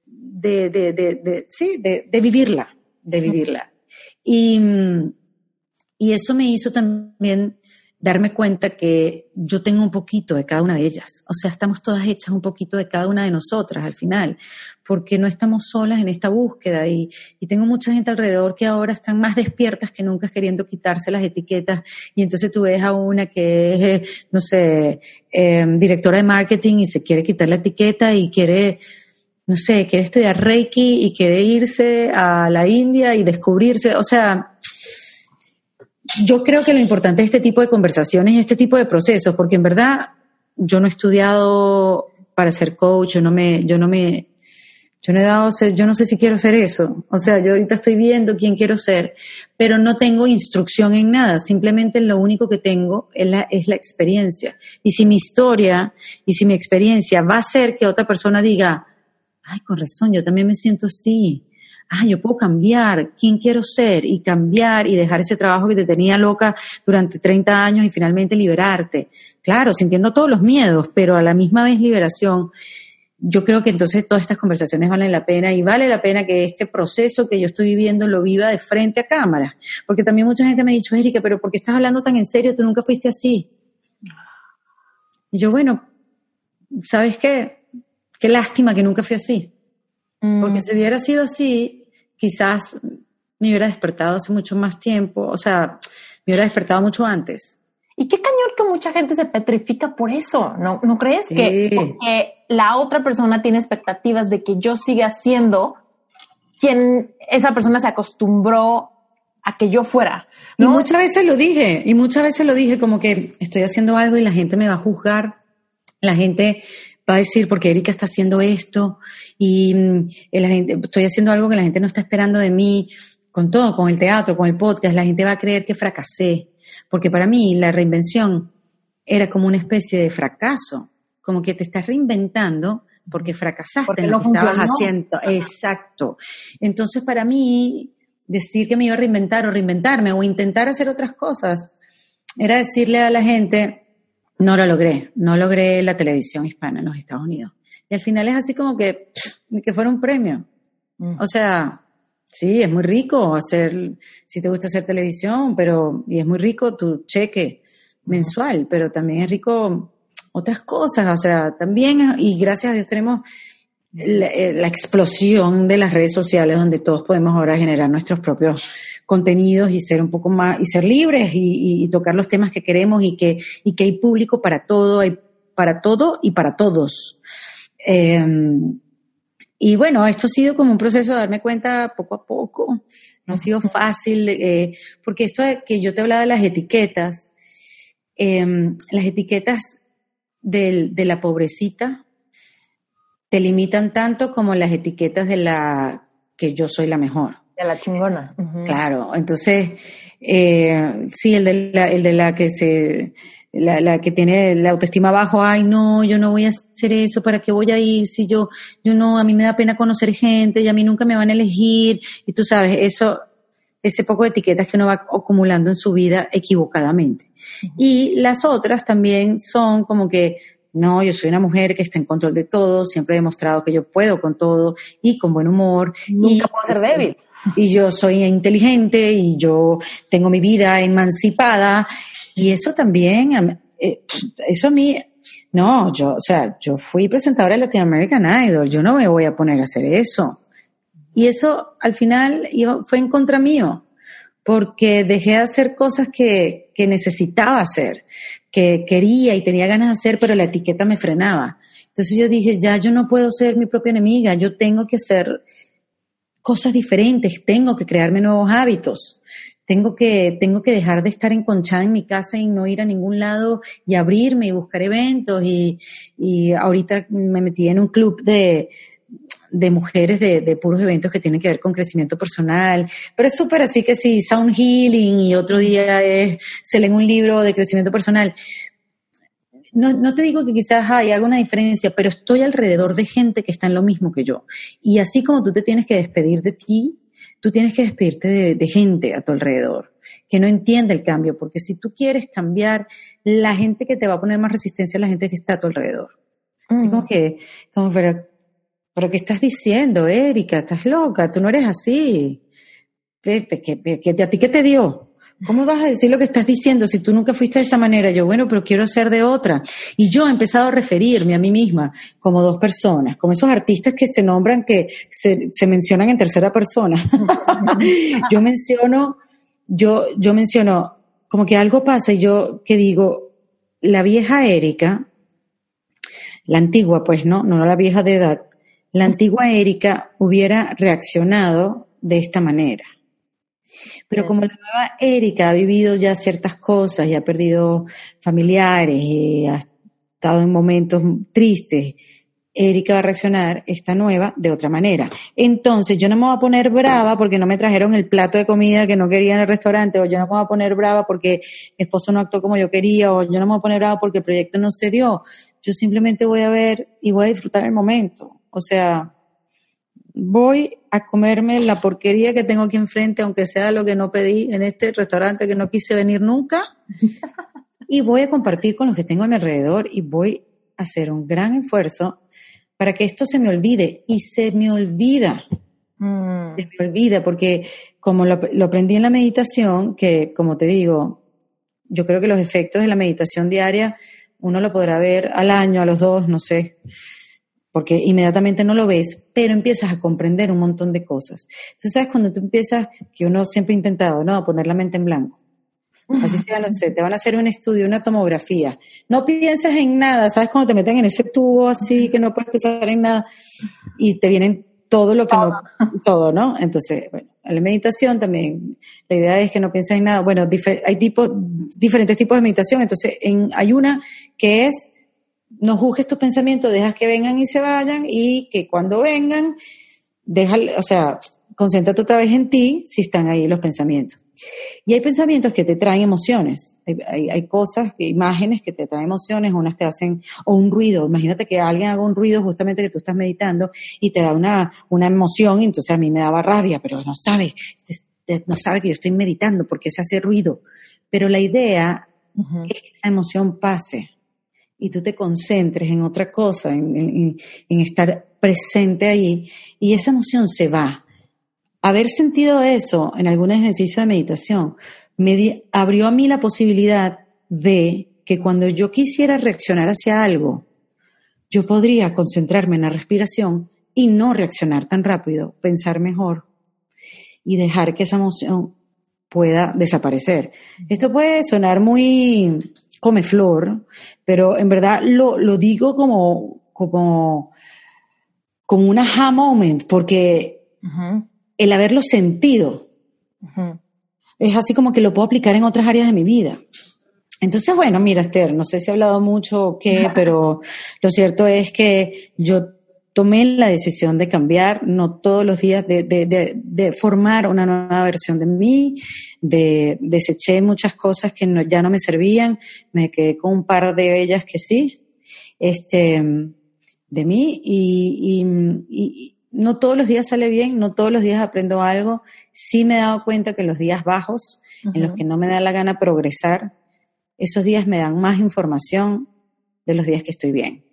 de, sí, de, vivirla, de vivirla. Y, y eso me hizo también darme cuenta que yo tengo un poquito de cada una de ellas. O sea, estamos todas hechas un poquito de cada una de nosotras al final, porque no estamos solas en esta búsqueda y, tengo mucha gente alrededor que ahora están más despiertas que nunca queriendo quitarse las etiquetas y entonces tú ves a una que es, eh, no sé, em, directora de marketing y se quiere quitar la etiqueta y quiere no sé, quiere estudiar Reiki y quiere irse a la India y descubrirse, o sea, yo creo que lo importante es este tipo de conversaciones y este tipo de procesos, porque en verdad yo no he estudiado para ser coach, yo no me, yo no me, yo no he dado, yo no sé si quiero ser eso. O sea, yo ahorita estoy viendo quién quiero ser, pero no tengo instrucción en nada. Simplemente lo único que tengo es la, es la experiencia. Y si mi historia y si mi experiencia va a hacer que otra persona diga, ay, con razón, yo también me siento así ah, yo puedo cambiar, quién quiero ser y cambiar y dejar ese trabajo que te tenía loca durante 30 años y finalmente liberarte. Claro, sintiendo todos los miedos, pero a la misma vez liberación. Yo creo que entonces todas estas conversaciones valen la pena y vale la pena que este proceso que yo estoy viviendo lo viva de frente a cámara. Porque también mucha gente me ha dicho, Erika, pero ¿por qué estás hablando tan en serio? Tú nunca fuiste así. Y yo, bueno, ¿sabes qué? Qué lástima que nunca fui así. Porque mm. si hubiera sido así, quizás me hubiera despertado hace mucho más tiempo, o sea, me hubiera despertado mucho antes. Y qué cañón que mucha gente se petrifica por eso, ¿no, ¿No crees? Que porque la otra persona tiene expectativas de que yo siga siendo quien esa persona se acostumbró a que yo fuera. Y muchas veces lo dije, y muchas veces lo dije como que estoy haciendo algo y la gente me va a juzgar, la gente va a decir, porque Erika está haciendo esto y mm, la gente, estoy haciendo algo que la gente no está esperando de mí, con todo, con el teatro, con el podcast, la gente va a creer que fracasé, porque para mí la reinvención era como una especie de fracaso, como que te estás reinventando porque fracasaste en lo que estabas haciendo. Exacto. Entonces, para mí, decir que me iba a reinventar o reinventarme o intentar hacer otras cosas, era decirle a la gente, no lo logré, no logré la televisión hispana en los Estados Unidos. Y al final es así como que, que fuera un premio. Mm. O sea, sí, es muy rico hacer, si te gusta hacer televisión, pero, y es muy rico tu cheque mensual, pero también es rico otras cosas, o sea, también, y gracias a Dios tenemos eh, la, explosión de las redes sociales donde todos podemos ahora generar nuestros propios contenidos y ser un poco más y ser libres y, tocar los temas que queremos y que y que hay público para todo hay para todo y para todos. Em, y bueno esto ha sido como un proceso de darme cuenta poco a poco. No ha sido fácil eh, porque esto que yo te hablaba de las etiquetas em, las etiquetas de la pobrecita te limitan tanto como las etiquetas de la que yo soy la mejor. De la chingona. Claro, entonces, eh, sí, el de la, el de la que se, la, que tiene la autoestima bajo, ay no, yo no voy a hacer eso, ¿para qué voy a ir? Si yo, yo no, a mí me da pena conocer gente y a mí nunca me van a elegir. Y tú sabes, eso, ese poco de etiquetas que uno va acumulando en su vida equivocadamente. Y las otras también son como que no, yo soy una mujer que está en control de todo, siempre he demostrado que yo puedo con todo y con buen humor. Nunca y, puedo ser débil. Y yo soy inteligente y yo tengo mi vida emancipada y eso también, eh, eso a mí, no, yo, o sea, yo fui presentadora de Latin American Idol, yo no me voy a poner a hacer eso. Y eso al final fue en contra mío porque dejé de hacer cosas que, que, necesitaba hacer, que quería y tenía ganas de hacer, pero la etiqueta me frenaba. Entonces yo dije, ya yo no puedo ser mi propia enemiga, yo tengo que hacer cosas diferentes, tengo que crearme nuevos hábitos, tengo que, tengo que dejar de estar enconchada en mi casa y no ir a ningún lado y abrirme y buscar eventos y, y ahorita me metí en un club de, de mujeres de, puros eventos que tienen que ver con crecimiento personal, pero es súper así que sí, sound healing y otro día es, se leen un libro de crecimiento personal. No, no te digo que quizás hay haga una diferencia, pero estoy alrededor de gente que está en lo mismo que yo. Y así como tú te tienes que despedir de ti, tú tienes que despedirte de, de gente a tu alrededor que no entiende el cambio, porque si tú quieres cambiar, la gente que te va a poner más resistencia es la gente que está a tu alrededor. Así mm. como que, como, pero, ¿Pero qué estás diciendo, Erika? Estás loca, tú no eres así. ¿A ti qué te dio? ¿Cómo vas a decir lo que estás diciendo si tú nunca fuiste de esa manera? Yo, bueno, pero quiero ser de otra. Y yo he empezado a referirme a mí misma como dos personas, como esos artistas que se nombran, que se, se mencionan en tercera persona. yo menciono, yo, yo menciono como que algo pasa y yo que digo, la vieja Erika, la antigua, pues no, no la vieja de edad, la antigua Erika hubiera reaccionado de esta manera. Pero como la nueva Erika ha vivido ya ciertas cosas y ha perdido familiares y ha estado en momentos tristes, Erika va a reaccionar, esta nueva, de otra manera. Entonces, yo no me voy a poner brava porque no me trajeron el plato de comida que no quería en el restaurante, o yo no me voy a poner brava porque mi esposo no actuó como yo quería, o yo no me voy a poner brava porque el proyecto no se dio. Yo simplemente voy a ver y voy a disfrutar el momento. O sea, voy a comerme la porquería que tengo aquí enfrente, aunque sea lo que no pedí en este restaurante que no quise venir nunca, y voy a compartir con los que tengo a mi alrededor y voy a hacer un gran esfuerzo para que esto se me olvide y se me olvida. Mm. Se me olvida porque como lo, lo aprendí en la meditación, que como te digo, yo creo que los efectos de la meditación diaria uno lo podrá ver al año, a los dos, no sé porque inmediatamente no lo ves, pero empiezas a comprender un montón de cosas. Entonces, ¿sabes? Cuando tú empiezas, que uno siempre ha intentado, ¿no? Poner la mente en blanco. Así sea, no sé, te van a hacer un estudio, una tomografía. No piensas en nada, ¿sabes? Cuando te meten en ese tubo así que no puedes pensar en nada y te vienen todo lo que no, todo, ¿no? Entonces, bueno, en la meditación también, la idea es que no pienses en nada. Bueno, hay tipo, diferentes tipos de meditación, entonces en, hay una que es no juzgues tus pensamientos, dejas que vengan y se vayan y que cuando vengan, deja, o sea, concéntrate otra vez en ti si están ahí los pensamientos. Y hay pensamientos que te traen emociones, hay, hay, cosas, imágenes que te traen emociones, unas te hacen, o un ruido, imagínate que alguien haga un ruido justamente que tú estás meditando y te da una, una emoción, y entonces a mí me daba rabia, pero no sabe, no sabe que yo estoy meditando porque se hace ruido. Pero la idea es que esa emoción pase, y tú te concentres en otra cosa, en, estar presente ahí, y esa emoción se va. Haber sentido eso en algún ejercicio de meditación me abrió a mí la posibilidad de que cuando yo quisiera reaccionar hacia algo, yo podría concentrarme en la respiración y no reaccionar tan rápido, pensar mejor y dejar que esa emoción pueda desaparecer. Esto puede sonar muy come flor, pero en verdad lo, lo digo como, como, como un aha moment, porque el haberlo sentido es así como que lo puedo aplicar en otras áreas de mi vida. Entonces, bueno, mira, Esther, no sé si he hablado mucho o qué, pero lo cierto es que yo tomé la decisión de cambiar, no todos los días, de, de, de, formar una nueva versión de mí, de deseché muchas cosas que ya no me servían, me quedé con un par de ellas que sí, este, de mí, y, y, no todos los días sale bien, no todos los días aprendo algo, sí me he dado cuenta que los días bajos, en los que no me da la gana progresar, esos días me dan más información de los días que estoy bien.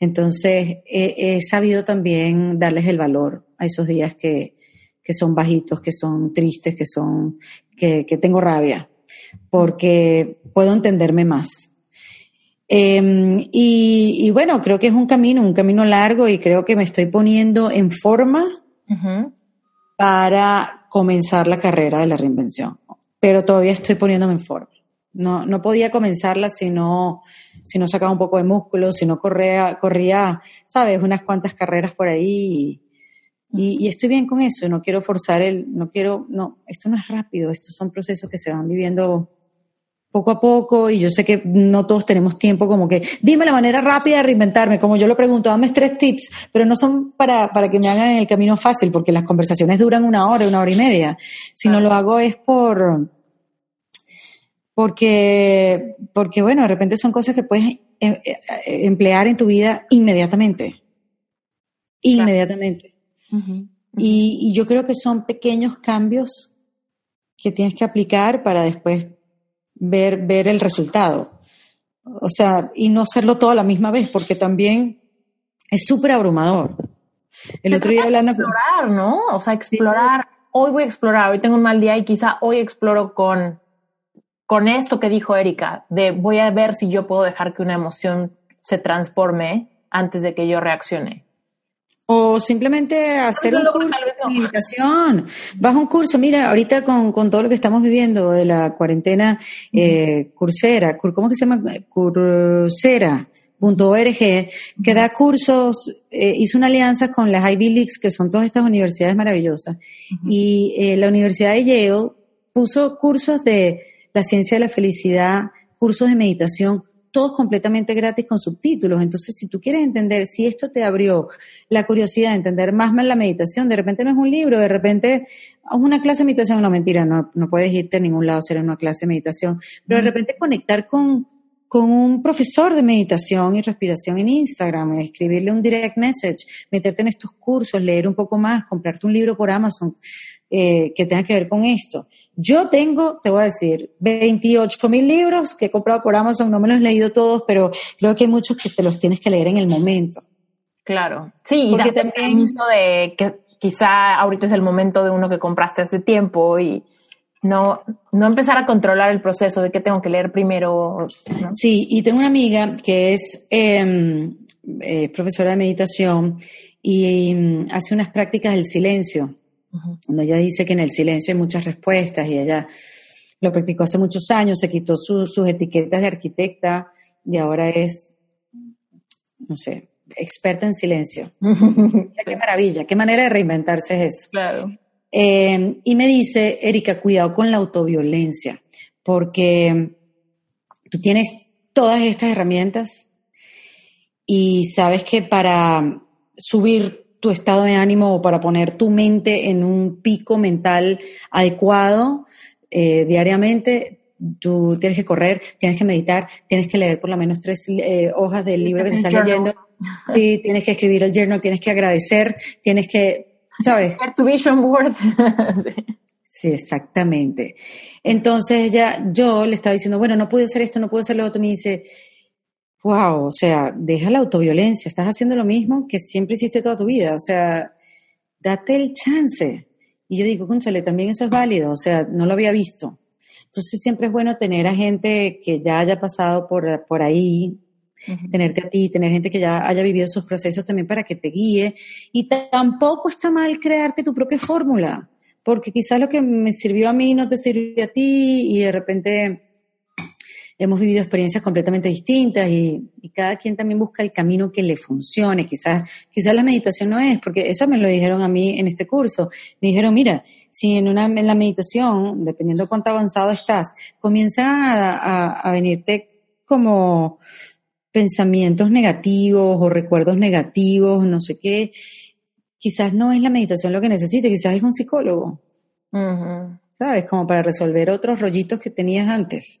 Entonces, he, sabido también darles el valor a esos días que, son bajitos, que son tristes, que son, que, tengo rabia, porque puedo entenderme más. Em, y, bueno, creo que es un camino, un camino largo y creo que me estoy poniendo en forma para comenzar la carrera de la reinvención, pero todavía estoy poniéndome en forma. No, no podía comenzarla si no, si no sacaba un poco de músculo, si no corría, corría, sabes, unas cuantas carreras por ahí. Y, estoy bien con eso, no quiero forzar el, no quiero, no, esto no es rápido, estos son procesos que se van viviendo poco a poco y yo sé que no todos tenemos tiempo como que dime la manera rápida de reinventarme, como yo lo pregunto, dame tres tips, pero no son para, para que me hagan el camino fácil, porque las conversaciones duran una hora, una hora y media, sino lo hago es por, porque, porque bueno, de repente son cosas que puedes eh, eh, emplear en tu vida inmediatamente. Inmediatamente. Y, yo creo que son pequeños cambios que tienes que aplicar para después ver, ver el resultado. O sea, y no hacerlo todo a la misma vez, porque también es súper abrumador. El otro día hablando explorar, ¿no? O sea, explorar. Hoy voy a explorar, hoy tengo un mal día y quizá hoy exploro con con esto que dijo Erika, de voy a ver si yo puedo dejar que una emoción se transforme antes de que yo reaccione. O simplemente hacer un curso de meditación. Vas a un curso, mira, ahorita con, todo lo que estamos viviendo de la cuarentena, eh, Coursera, ¿cómo que se llama? Coursera.org, que da cursos, eh, hizo una alianza con las Ivy Leagues, que son todas estas universidades maravillosas, y eh, la Universidad de Yale puso cursos de la ciencia de la felicidad, cursos de meditación, todos completamente gratis con subtítulos. Entonces, si tú quieres entender si esto te abrió la curiosidad de entender más la meditación, de repente no es un libro, de repente una clase de meditación, no mentira, no, no puedes irte a ningún lado a hacer una clase de meditación, pero de repente conectar con, con un profesor de meditación y respiración en Instagram, escribirle un direct message, meterte en estos cursos, leer un poco más, comprarte un libro por Amazon eh, que tenga que ver con esto. Yo tengo, te voy a decir, 28 mil libros que he comprado por Amazon, no me los he leído todos, pero creo que hay muchos que te los tienes que leer en el momento. Claro, sí, y darte también visto de que quizá ahorita es el momento de uno que compraste hace tiempo y no, no empezar a controlar el proceso de qué tengo que leer primero. Sí, y tengo una amiga que es em, eh, profesora de meditación y mm, hace unas prácticas del silencio. Cuando ella dice que en el silencio hay muchas respuestas y ella lo practicó hace muchos años, se quitó sus etiquetas de arquitecta y ahora es, no sé, experta en silencio. qué maravilla, qué manera de reinventarse es eso. Claro. Eh, y me dice, Erika, cuidado con la autoviolencia, porque tú tienes todas estas herramientas y sabes que para subir tu estado de ánimo o para poner tu mente en un pico mental adecuado eh, diariamente, tú tienes que correr, tienes que meditar, tienes que leer por lo menos tres eh, hojas del libro que te estás leyendo, y tienes que escribir el journal, tienes que agradecer, tienes que, ¿sabes? Tu vision board. sí. exactamente. Entonces ya yo le estaba diciendo, bueno, no pude hacer esto, no pude hacer lo otro, me dice, wow, o sea, deja la autoviolencia, estás haciendo lo mismo que siempre hiciste toda tu vida, o sea, date el chance. Y yo digo, cónchale, también eso es válido, o sea, no lo había visto. Entonces siempre es bueno tener a gente que ya haya pasado por, por ahí tenerte a ti, tener gente que ya haya vivido esos procesos también para que te guíe. Y tampoco está mal crearte tu propia fórmula, porque quizás lo que me sirvió a mí no te sirve a ti y de repente hemos vivido experiencias completamente distintas y, cada quien también busca el camino que le funcione. Quizás, quizás la meditación no es, porque eso me lo dijeron a mí en este curso. Me dijeron, mira, si en, una, en la meditación, dependiendo cuánto avanzado estás, comienza a, a venirte como pensamientos negativos o recuerdos negativos, no sé qué, quizás no es la meditación lo que necesites, quizás es un psicólogo. ¿Sabes? Como para resolver otros rollitos que tenías antes.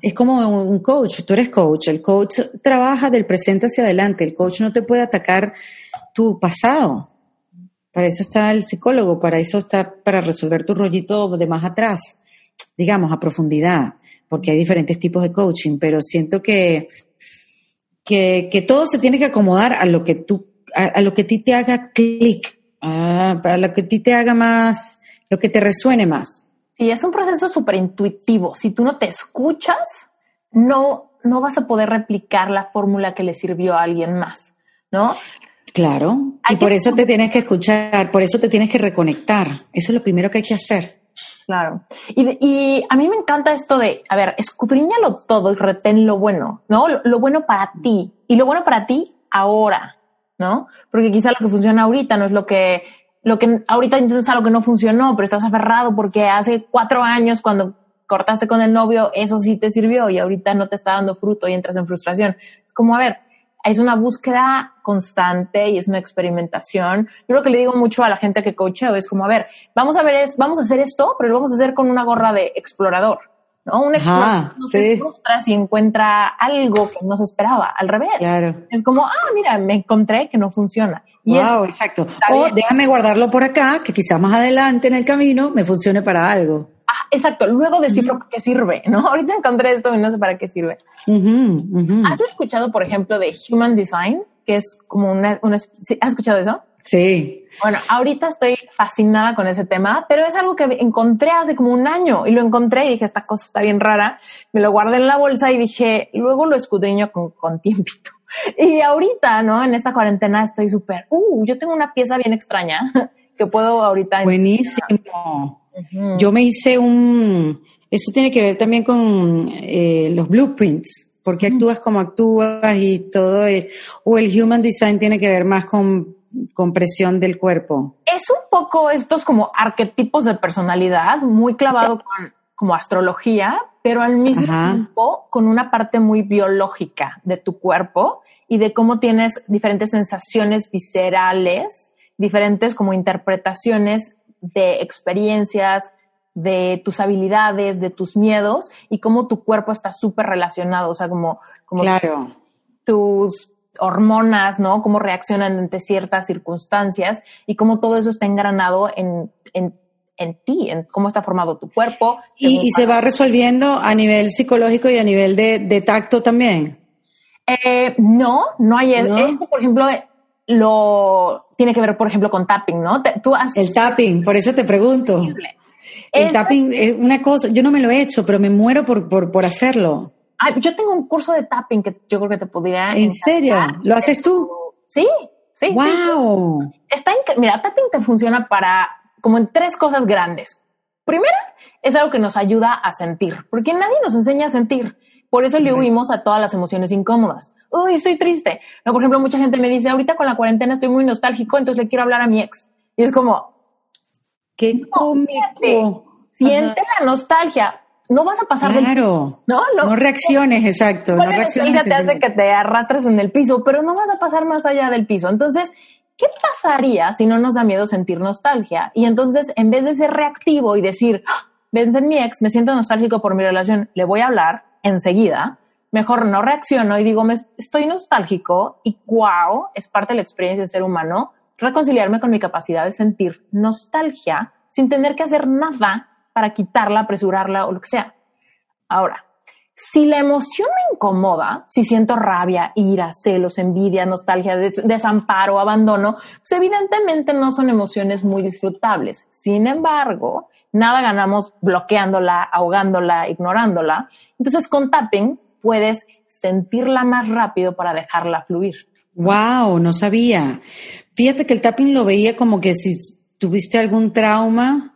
Es como un coach, tú eres coach, el coach trabaja del presente hacia adelante, el coach no te puede atacar tu pasado. Para eso está el psicólogo, para eso está para resolver tu rollito de más atrás, digamos, a profundidad, porque hay diferentes tipos de coaching, pero siento que que, todo se tiene que acomodar a lo que tú, a, lo que a ti te haga clic, a, lo que a ti te haga más, lo que te resuene más. Sí, es un proceso súper intuitivo. Si tú no te escuchas, no, no vas a poder replicar la fórmula que le sirvió a alguien más, ¿no? Claro, y por eso te tienes que escuchar, por eso te tienes que reconectar. Eso es lo primero que hay que hacer. Claro. Y, a mí me encanta esto de, a ver, escudriñalo todo y retén lo bueno, ¿no? Lo, bueno para ti y lo bueno para ti ahora, ¿no? Porque quizá lo que funciona ahorita no es lo que, lo que ahorita intentas algo que no funcionó, pero estás aferrado porque hace cuatro años cuando cortaste con el novio, eso sí te sirvió y ahorita no te está dando fruto y entras en frustración. Es como, a ver, es una búsqueda constante y es una experimentación. Yo lo que le digo mucho a la gente que coacheo es como, a ver, vamos a ver, es, vamos a hacer esto, pero lo vamos a hacer con una gorra de explorador. ¿No? Un explorador no se frustra si encuentra algo que no se esperaba, al revés. Claro. Es como, ah, mira, me encontré que no funciona. Y wow, exacto. O déjame guardarlo por acá, que quizás más adelante en el camino me funcione para algo. Ah, exacto. Luego decirlo qué sirve, ¿no? Ahorita encontré esto y no sé para qué sirve. ¿Has escuchado, por ejemplo, de Human Design? Que es como una, ¿Has escuchado eso? Sí. Bueno, ahorita estoy fascinada con ese tema, pero es algo que encontré hace como un año y lo encontré y dije, esta cosa está bien rara. Me lo guardé en la bolsa y dije, luego lo escudriño con, con tiempito. Y ahorita, ¿no? En esta cuarentena estoy súper, uh, yo tengo una pieza bien extraña que puedo ahorita. Buenísimo. Yo me hice un, eso tiene que ver también con eh, los blueprints, porque actúas como actúas y todo, o el human design tiene que ver más con, con presión del cuerpo. Es un poco estos como arquetipos de personalidad, muy clavado con como astrología, pero al mismo tiempo con una parte muy biológica de tu cuerpo y de cómo tienes diferentes sensaciones viscerales, diferentes como interpretaciones de experiencias, de tus habilidades, de tus miedos y cómo tu cuerpo está súper relacionado, o sea, como, como claro. tus hormonas, ¿no? Cómo reaccionan ante ciertas circunstancias y cómo todo eso está engranado en, en, en ti, en cómo está formado tu cuerpo. Y, se va resolviendo a nivel psicológico y a nivel de, de tacto también. Eh, no, no hay. Esto, por ejemplo, lo tiene que ver, por ejemplo, con tapping, ¿no? tú el tapping, por eso te pregunto. El tapping es una cosa, yo no me lo he hecho, pero me muero por, por, por hacerlo. Yo tengo un curso de tapping que yo creo que te podría. ¿En serio? ¿Lo haces tú? Sí, sí. ¡Wow! Está mira, tapping te funciona para como en tres cosas grandes. Primera, es algo que nos ayuda a sentir, porque nadie nos enseña a sentir. Por eso le huimos a todas las emociones incómodas. Uy, estoy triste. No, por ejemplo, mucha gente me dice, ahorita con la cuarentena estoy muy nostálgico, entonces le quiero hablar a mi ex. Y es como, qué cómico. Siente la nostalgia. No vas a pasar claro. No, no. No reacciones, exacto. No reacciones. te hace que te arrastres en el piso, pero no vas a pasar más allá del piso. Entonces, ¿qué pasaría si no nos da miedo sentir nostalgia? Y entonces, en vez de ser reactivo y decir, ¡Ah! vence en mi ex, me siento nostálgico por mi relación, le voy a hablar, enseguida, mejor no reacciono y digo, me estoy nostálgico y wow, es parte de la experiencia de ser humano, reconciliarme con mi capacidad de sentir nostalgia sin tener que hacer nada para quitarla, apresurarla o lo que sea. Ahora, si la emoción me incomoda, si siento rabia, ira, celos, envidia, nostalgia, desamparo, abandono, pues evidentemente no son emociones muy disfrutables. Sin embargo, nada ganamos bloqueándola, ahogándola, ignorándola. Entonces con tapping puedes sentirla más rápido para dejarla fluir. Wow, no sabía. Fíjate que el tapping lo veía como que si tuviste algún trauma,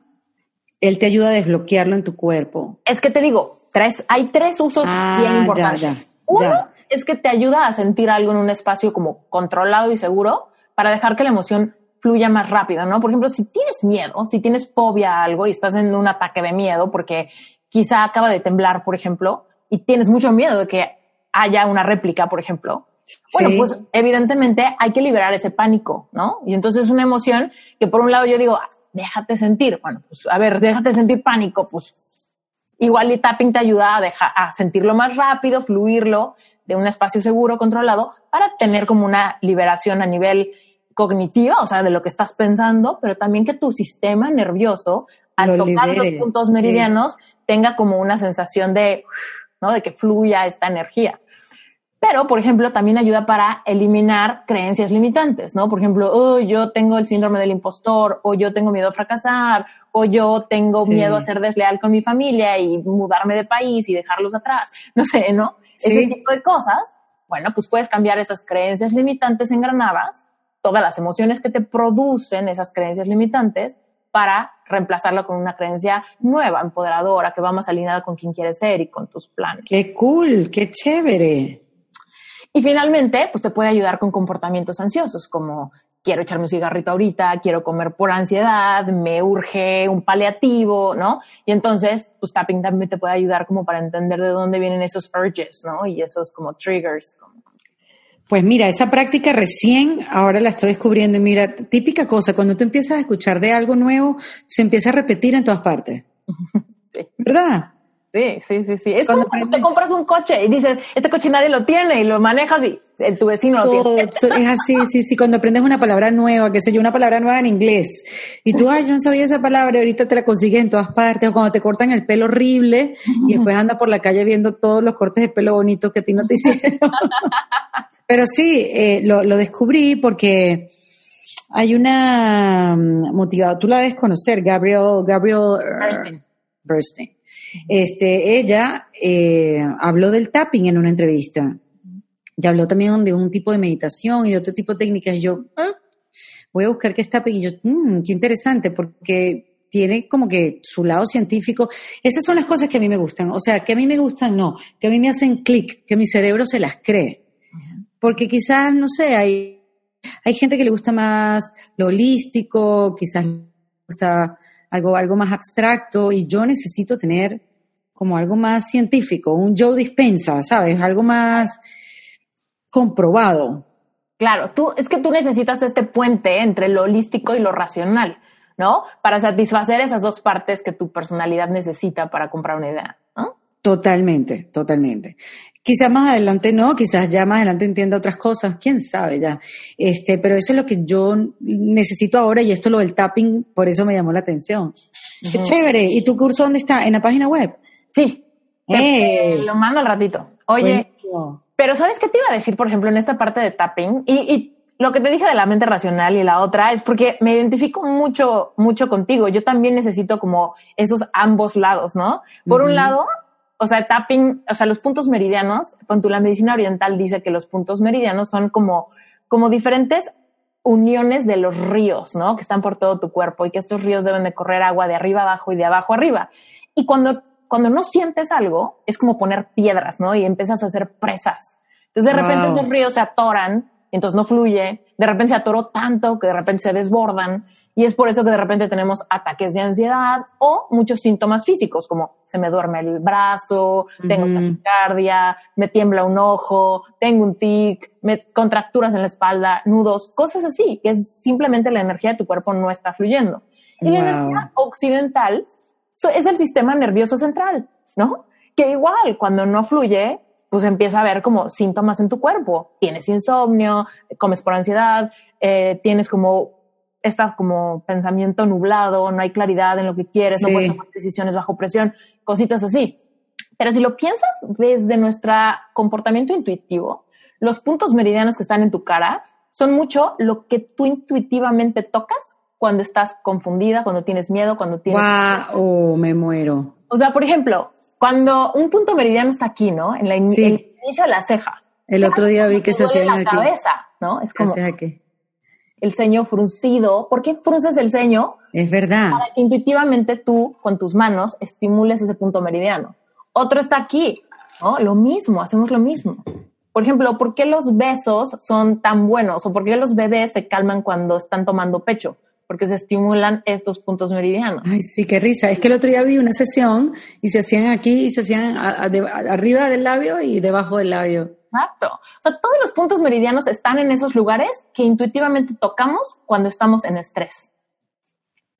él te ayuda a desbloquearlo en tu cuerpo. Es que te digo, tres, hay tres usos Ah, bien importantes. ya, Uno ya. es que te ayuda a sentir algo en un espacio como controlado y seguro para dejar que la emoción fluya más rápido, ¿no? Por ejemplo, si tienes miedo, si tienes fobia a algo y estás en un ataque de miedo porque quizá acaba de temblar, por ejemplo, y tienes mucho miedo de que haya una réplica, por ejemplo, bueno, Sí. pues evidentemente hay que liberar ese pánico, ¿no? Y entonces es una emoción que por un lado yo digo, "Ah, déjate sentir. Bueno, pues a ver, déjate sentir pánico, pues igual el tapping te ayuda a, dejar, a sentirlo más rápido, fluirlo de un espacio seguro, controlado, para tener como una liberación a nivel cognitivo, o sea, de lo que estás pensando, pero también que tu sistema nervioso, al Lo tocar libere, los puntos sí. meridianos, tenga como una sensación de, ¿no? De que fluya esta energía. Pero, por ejemplo, también ayuda para eliminar creencias limitantes, ¿no? Por ejemplo, oh, yo tengo el síndrome del impostor, o yo tengo miedo a fracasar, o yo tengo Sí. miedo a ser desleal con mi familia y mudarme de país y dejarlos atrás. No sé, ¿no? Sí. Ese tipo de cosas. Bueno, pues puedes cambiar esas creencias limitantes engranadas, todas las emociones que te producen esas creencias limitantes, para reemplazarla con una creencia nueva, empoderadora, que va más alineada con quien quieres ser y con tus planes. Qué cool, qué chévere. Y finalmente, pues te puede ayudar con comportamientos ansiosos, como quiero echarme un cigarrito ahorita, quiero comer por ansiedad, me urge un paliativo, ¿no? Y entonces, pues tapping también te puede ayudar como para entender de dónde vienen esos urges, ¿no? Y esos como triggers. como- Pues mira, esa práctica recién ahora la estoy descubriendo y mira, típica cosa, cuando tú empiezas a escuchar de algo nuevo, se empieza a repetir en todas partes. Sí. ¿Verdad? Sí, sí, sí, sí. Es Cuando como cuando te compras un coche y dices, este coche nadie lo tiene y lo manejas y eh, tu vecino lo tiene. es así, sí, sí, cuando aprendes una palabra nueva, qué sé yo, una palabra nueva en inglés, y tú, ay, yo no sabía esa palabra, y ahorita te la consigues en todas partes, o cuando te cortan el pelo horrible, y después anda por la calle viendo todos los cortes de pelo bonitos que a ti no te hicieron. Pero sí, eh, lo, lo descubrí porque hay una mm, motivada, tú la debes conocer, Gabriel, Gabriel Bernstein. Bernstein. Este, ella eh, habló del tapping en una entrevista. Y habló también de un tipo de meditación y de otro tipo de técnicas. Y yo, ah, voy a buscar qué es tapping. Y yo, "Mm, qué interesante, porque tiene como que su lado científico. Esas son las cosas que a mí me gustan. O sea, que a mí me gustan, no, que a mí me hacen clic, que mi cerebro se las cree. Porque quizás, no sé, hay, hay gente que le gusta más lo holístico, quizás le gusta algo, algo más abstracto y yo necesito tener como algo más científico, un Joe Dispensa, ¿sabes? Algo más comprobado. Claro, tú, es que tú necesitas este puente entre lo holístico y lo racional, ¿no? Para satisfacer esas dos partes que tu personalidad necesita para comprar una idea, ¿no? Totalmente, totalmente. Quizás más adelante no, quizás ya más adelante entienda otras cosas, quién sabe ya. Este, pero eso es lo que yo necesito ahora y esto lo del tapping, por eso me llamó la atención. Qué chévere. ¿Y tu curso dónde está? ¿En la página web? Sí. Te lo mando al ratito. Oye, Buenísimo. pero ¿sabes qué te iba a decir, por ejemplo, en esta parte de tapping? Y, y lo que te dije de la mente racional y la otra es porque me identifico mucho, mucho contigo. Yo también necesito como esos ambos lados, ¿no? Por un lado, o sea, tapping, o sea, los puntos meridianos, cuando la medicina oriental dice que los puntos meridianos son como, como diferentes uniones de los ríos, ¿no? Que están por todo tu cuerpo y que estos ríos deben de correr agua de arriba abajo y de abajo arriba. Y cuando, cuando no sientes algo, es como poner piedras, ¿no? Y empiezas a hacer presas. Entonces de repente Wow. esos ríos se atoran, entonces no fluye, de repente se atoró tanto que de repente se desbordan. Y es por eso que de repente tenemos ataques de ansiedad o muchos síntomas físicos, como se me duerme el brazo, tengo taquicardia, me tiembla un ojo, tengo un tic, me contracturas en la espalda, nudos, cosas así, que es simplemente la energía de tu cuerpo no está fluyendo. Y la energía occidental es el sistema nervioso central, ¿no? Que igual cuando no fluye, pues empieza a haber como síntomas en tu cuerpo. Tienes insomnio, comes por ansiedad, eh, tienes como esta como pensamiento nublado, no hay claridad en lo que quieres, no Sí. puedes tomar decisiones bajo presión, cositas así. Pero si lo piensas desde nuestro comportamiento intuitivo, los puntos meridianos que están en tu cara son mucho lo que tú intuitivamente tocas cuando estás confundida, cuando tienes miedo, cuando tienes... Guau, oh, me muero. O sea, por ejemplo, cuando un punto meridiano está aquí, ¿no? En la, in- Sí. en inicio de la ceja. El otro día vi que se hacía la cabeza, ¿no? Es como aquí. El ceño fruncido. ¿Por qué frunces el ceño? Es verdad. Para que intuitivamente tú, con tus manos, estimules ese punto meridiano. Otro está aquí, ¿no? Lo mismo, hacemos lo mismo. Por ejemplo, ¿por qué los besos son tan buenos? ¿O por qué los bebés se calman cuando están tomando pecho? Porque se estimulan estos puntos meridianos. Ay, sí, qué risa. Es que el otro día vi una sesión y se hacían aquí y se hacían arriba del labio y debajo del labio. Exacto. O sea, todos los puntos meridianos están en esos lugares que intuitivamente tocamos cuando estamos en estrés.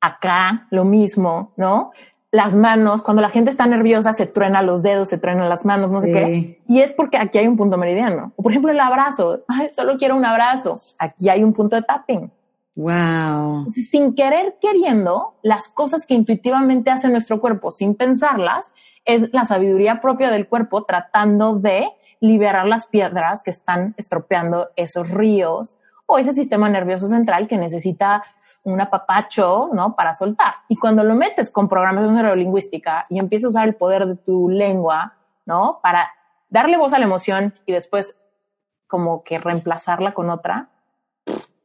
Acá, lo mismo, ¿no? las manos, cuando la gente está nerviosa, se truena los dedos, se truenan las manos, no sé qué. Y es porque aquí hay un punto meridiano. O por ejemplo, el abrazo. Ay, solo quiero un abrazo. Aquí hay un punto de tapping. Wow. sin querer queriendo, las cosas que intuitivamente hace nuestro cuerpo sin pensarlas, es la sabiduría propia del cuerpo tratando de liberar las piedras que están estropeando esos ríos o ese sistema nervioso central que necesita un apapacho, ¿no? Para soltar. Y cuando lo metes con programación neurolingüística y empiezas a usar el poder de tu lengua, ¿no? Para darle voz a la emoción y después como que reemplazarla con otra,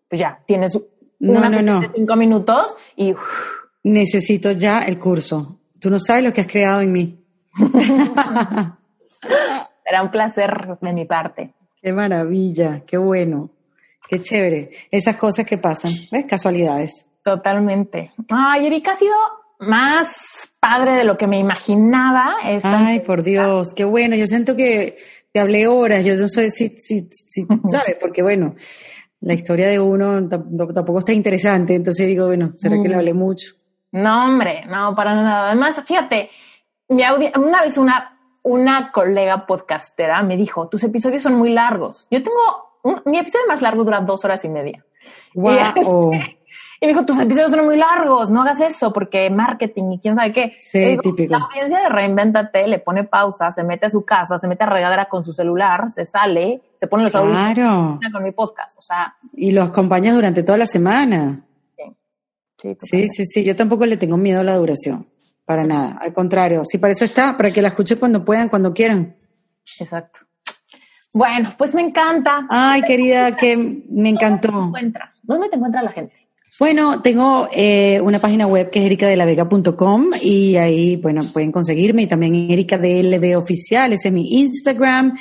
pues ya, tienes no, no, no. cinco minutos y... Necesito ya el curso. Tú no sabes lo que has creado en mí. Será un placer de mi parte. Qué maravilla, qué bueno. Qué chévere. Esas cosas que pasan, ¿ves? Casualidades. Totalmente. Ay, Erika ha sido más padre de lo que me imaginaba. Ay, por Dios, qué bueno. Yo siento que te hablé horas. Yo no sé si, si, si sabes, porque bueno, la historia de uno tampoco está interesante. Entonces digo, bueno, ¿será que le mm. hablé mucho? No, hombre, no, para nada. Además, fíjate, mi una vez una, una colega podcastera me dijo, tus episodios son muy largos. Yo tengo mi episodio más largo dura dos horas y media. Wow. Y, me dijo, tus episodios son muy largos, no hagas eso porque marketing y quién sabe qué. Sí, típico. La audiencia de Reinventate le pone pausa, se mete a su casa, se mete a regadera con su celular, se sale, se pone los claro. con mi podcast. O sea. Y lo acompañas durante toda la semana. Sí. Sí, sí, sí, Yo tampoco le tengo miedo a la duración. Para nada. Al contrario. Sí, para eso está, para que la escuche cuando puedan, cuando quieran. Exacto. Bueno, pues me encanta. Ay, querida, que me encantó. ¿Dónde te encuentra la gente? Bueno, tengo eh, una página web que es ericadelavega.com y ahí, bueno, pueden conseguirme y también Erika DLV Oficial, ese es mi Instagram.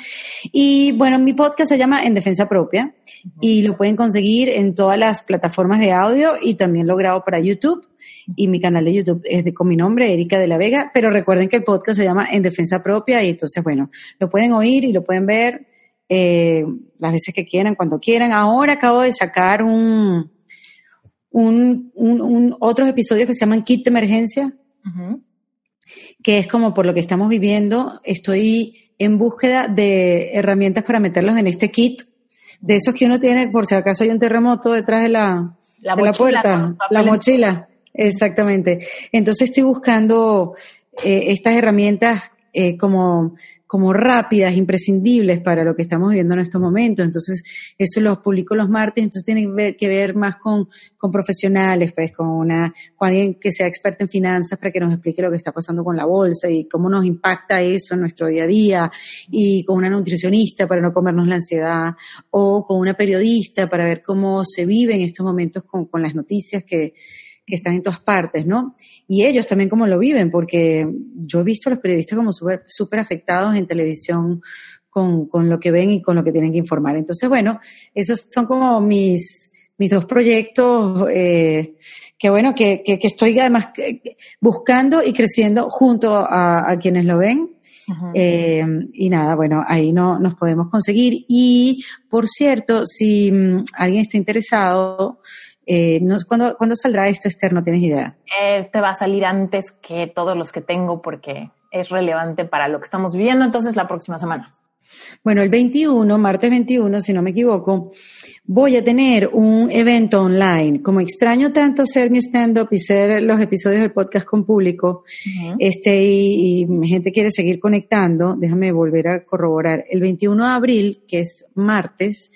Y bueno, mi podcast se llama En Defensa Propia y lo pueden conseguir en todas las plataformas de audio y también lo grabo para YouTube y mi canal de YouTube es de, con mi nombre, Erika de la Vega, pero recuerden que el podcast se llama En Defensa Propia y entonces, bueno, lo pueden oír y lo pueden ver eh, las veces que quieran, cuando quieran. Ahora acabo de sacar un, un, un, otros episodios que se llaman Kit de Emergencia, que es como por lo que estamos viviendo, estoy en búsqueda de herramientas para meterlos en este kit, de esos que uno tiene por si acaso hay un terremoto detrás de la, de la puerta, la mochila, exactamente. Entonces estoy buscando eh, estas herramientas eh, como como rápidas, imprescindibles para lo que estamos viviendo en estos momentos. Entonces, eso los publico los martes, entonces tienen que ver más con, con profesionales, pues con una, con alguien que sea experto en finanzas para que nos explique lo que está pasando con la bolsa y cómo nos impacta eso en nuestro día a día, y con una nutricionista para no comernos la ansiedad, o con una periodista para ver cómo se vive en estos momentos con, con las noticias que, que están en todas partes, ¿no? Y ellos también cómo lo viven, porque yo he visto a los periodistas como súper super afectados en televisión con, con, lo que ven y con lo que tienen que informar. Entonces, bueno, esos son como mis, mis dos proyectos eh, que, bueno, que, que, estoy además buscando y creciendo junto a, a quienes lo ven. Eh, y nada, bueno, ahí no nos podemos conseguir. Y por cierto, si mm, alguien está interesado, eh, no, ¿cuándo, ¿Cuándo saldrá esto, Esther? No tienes idea. Este va a salir antes que todos los que tengo porque es relevante para lo que estamos viviendo, entonces la próxima semana. Bueno, el 21, martes 21, si no me equivoco, voy a tener un evento online. Como extraño tanto hacer mi stand-up y hacer los episodios del podcast con público, este, y, mi gente quiere seguir conectando, déjame volver a corroborar. El 21 de abril, que es martes,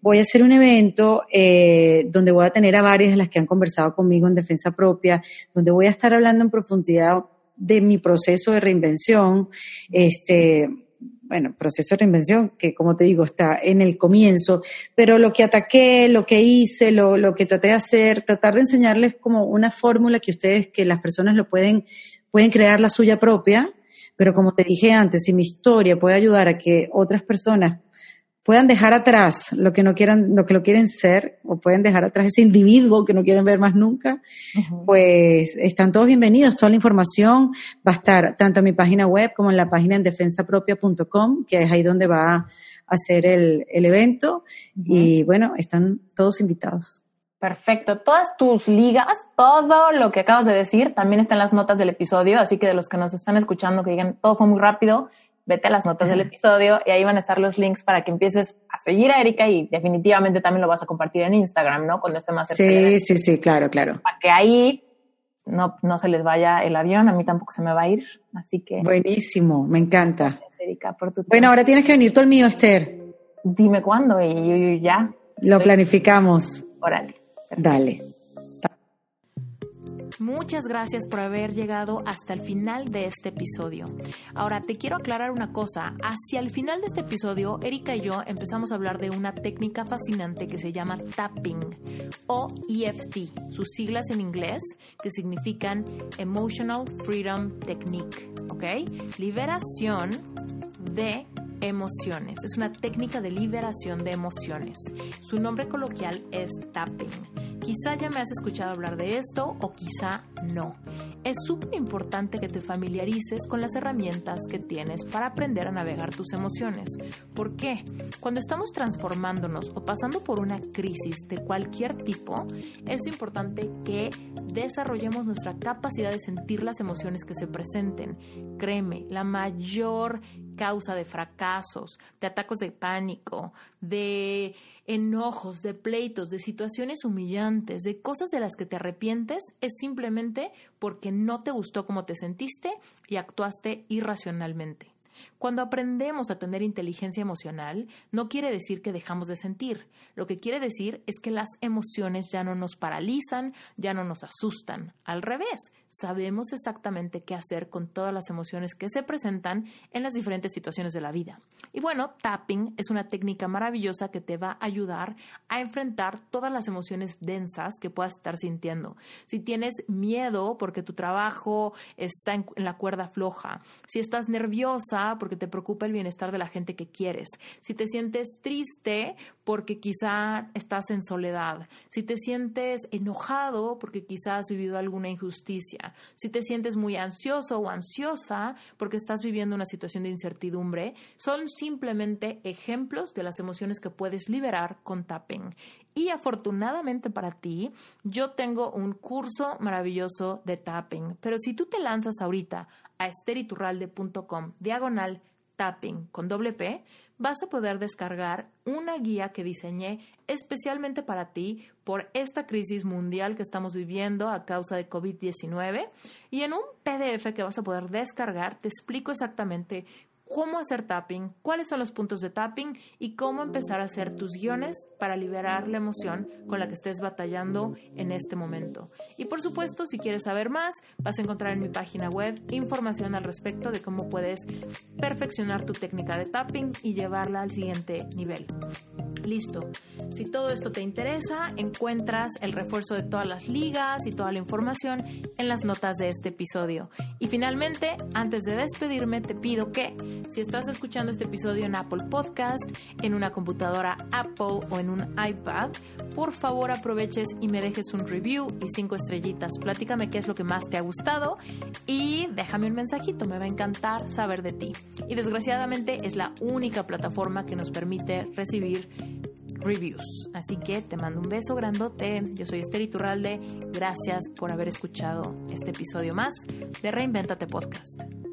voy a hacer un evento eh, donde voy a tener a varias de las que han conversado conmigo en defensa propia, donde voy a estar hablando en profundidad de mi proceso de reinvención, este, bueno, proceso de reinvención que, como te digo, está en el comienzo, pero lo que ataqué, lo que hice, lo, lo que traté de hacer, tratar de enseñarles como una fórmula que ustedes, que las personas lo pueden, pueden crear la suya propia, pero como te dije antes, si mi historia puede ayudar a que otras personas puedan dejar atrás lo que no quieran, lo que lo quieren ser, o pueden dejar atrás ese individuo que no quieren ver más nunca, pues están todos bienvenidos. Toda la información va a estar tanto en mi página web como en la página en defensapropia.com, que es ahí donde va a hacer el, el evento. Y bueno, están todos invitados. Perfecto. Todas tus ligas, todo lo que acabas de decir, también está en las notas del episodio. Así que de los que nos están escuchando, que digan todo fue muy rápido, vete a las notas del episodio y ahí van a estar los links para que empieces a seguir a Erika y definitivamente también lo vas a compartir en Instagram, ¿no? Cuando esté más cerca. Sí, sí, sí, claro, claro. Para que ahí no, no se les vaya el avión, a mí tampoco se me va a ir, así que... Buenísimo, me encanta. Gracias, Erika, por tu Bueno, ahora tienes que venir tú al mío, Esther. Dime cuándo y yo, ya. Lo planificamos. Órale. Dale. Muchas gracias por haber llegado hasta el final de este episodio. Ahora, te quiero aclarar una cosa. Hacia el final de este episodio, Erika y yo empezamos a hablar de una técnica fascinante que se llama tapping o EFT, sus siglas en inglés que significan Emotional Freedom Technique, ¿ok? Liberación de emociones. Es una técnica de liberación de emociones. Su nombre coloquial es tapping. Quizá ya me has escuchado hablar de esto o quizá no. Es súper importante que te familiarices con las herramientas que tienes para aprender a navegar tus emociones. ¿Por qué? Cuando estamos transformándonos o pasando por una crisis de cualquier tipo, es importante que desarrollemos nuestra capacidad de sentir las emociones que se presenten. Créeme, la mayor causa de fracasos, de atacos de pánico, de enojos, de pleitos, de situaciones humillantes, de cosas de las que te arrepientes, es simplemente porque no te gustó cómo te sentiste y actuaste irracionalmente. Cuando aprendemos a tener inteligencia emocional, no quiere decir que dejamos de sentir. Lo que quiere decir es que las emociones ya no nos paralizan, ya no nos asustan. Al revés, sabemos exactamente qué hacer con todas las emociones que se presentan en las diferentes situaciones de la vida. Y bueno, tapping es una técnica maravillosa que te va a ayudar a enfrentar todas las emociones densas que puedas estar sintiendo. Si tienes miedo porque tu trabajo está en, la cuerda floja, si estás nerviosa porque te preocupa el bienestar de la gente que quieres, si te sientes triste porque quizá estás en soledad, si te sientes enojado porque quizás has vivido alguna injusticia, si te sientes muy ansioso o ansiosa porque estás viviendo una situación de incertidumbre, son simplemente ejemplos de las emociones que puedes liberar con tapping. Y afortunadamente para ti, yo tengo un curso maravilloso de tapping. Pero si tú te lanzas ahorita a esteriturralde.com diagonal tapping con doble P, vas a poder descargar una guía que diseñé especialmente para ti por esta crisis mundial que estamos viviendo a causa de COVID-19. Y en un PDF que vas a poder descargar, te explico exactamente cómo hacer tapping, cuáles son los puntos de tapping y cómo empezar a hacer tus guiones para liberar la emoción con la que estés batallando en este momento. Y por supuesto, si quieres saber más, vas a encontrar en mi página web información al respecto de cómo puedes perfeccionar tu técnica de tapping y llevarla al siguiente nivel. Listo. Si todo esto te interesa, encuentras el refuerzo de todas las ligas y toda la información en las notas de este episodio. Y finalmente, antes de despedirme, te pido que si estás escuchando este episodio en Apple Podcast, en una computadora Apple o en un iPad, por favor aproveches y me dejes un review y cinco estrellitas. Platícame qué es lo que más te ha gustado y déjame un mensajito, me va a encantar saber de ti. Y desgraciadamente es la única plataforma que nos permite recibir reviews. Así que te mando un beso grandote. Yo soy Esther Iturralde. Gracias por haber escuchado este episodio más de Reinventate Podcast.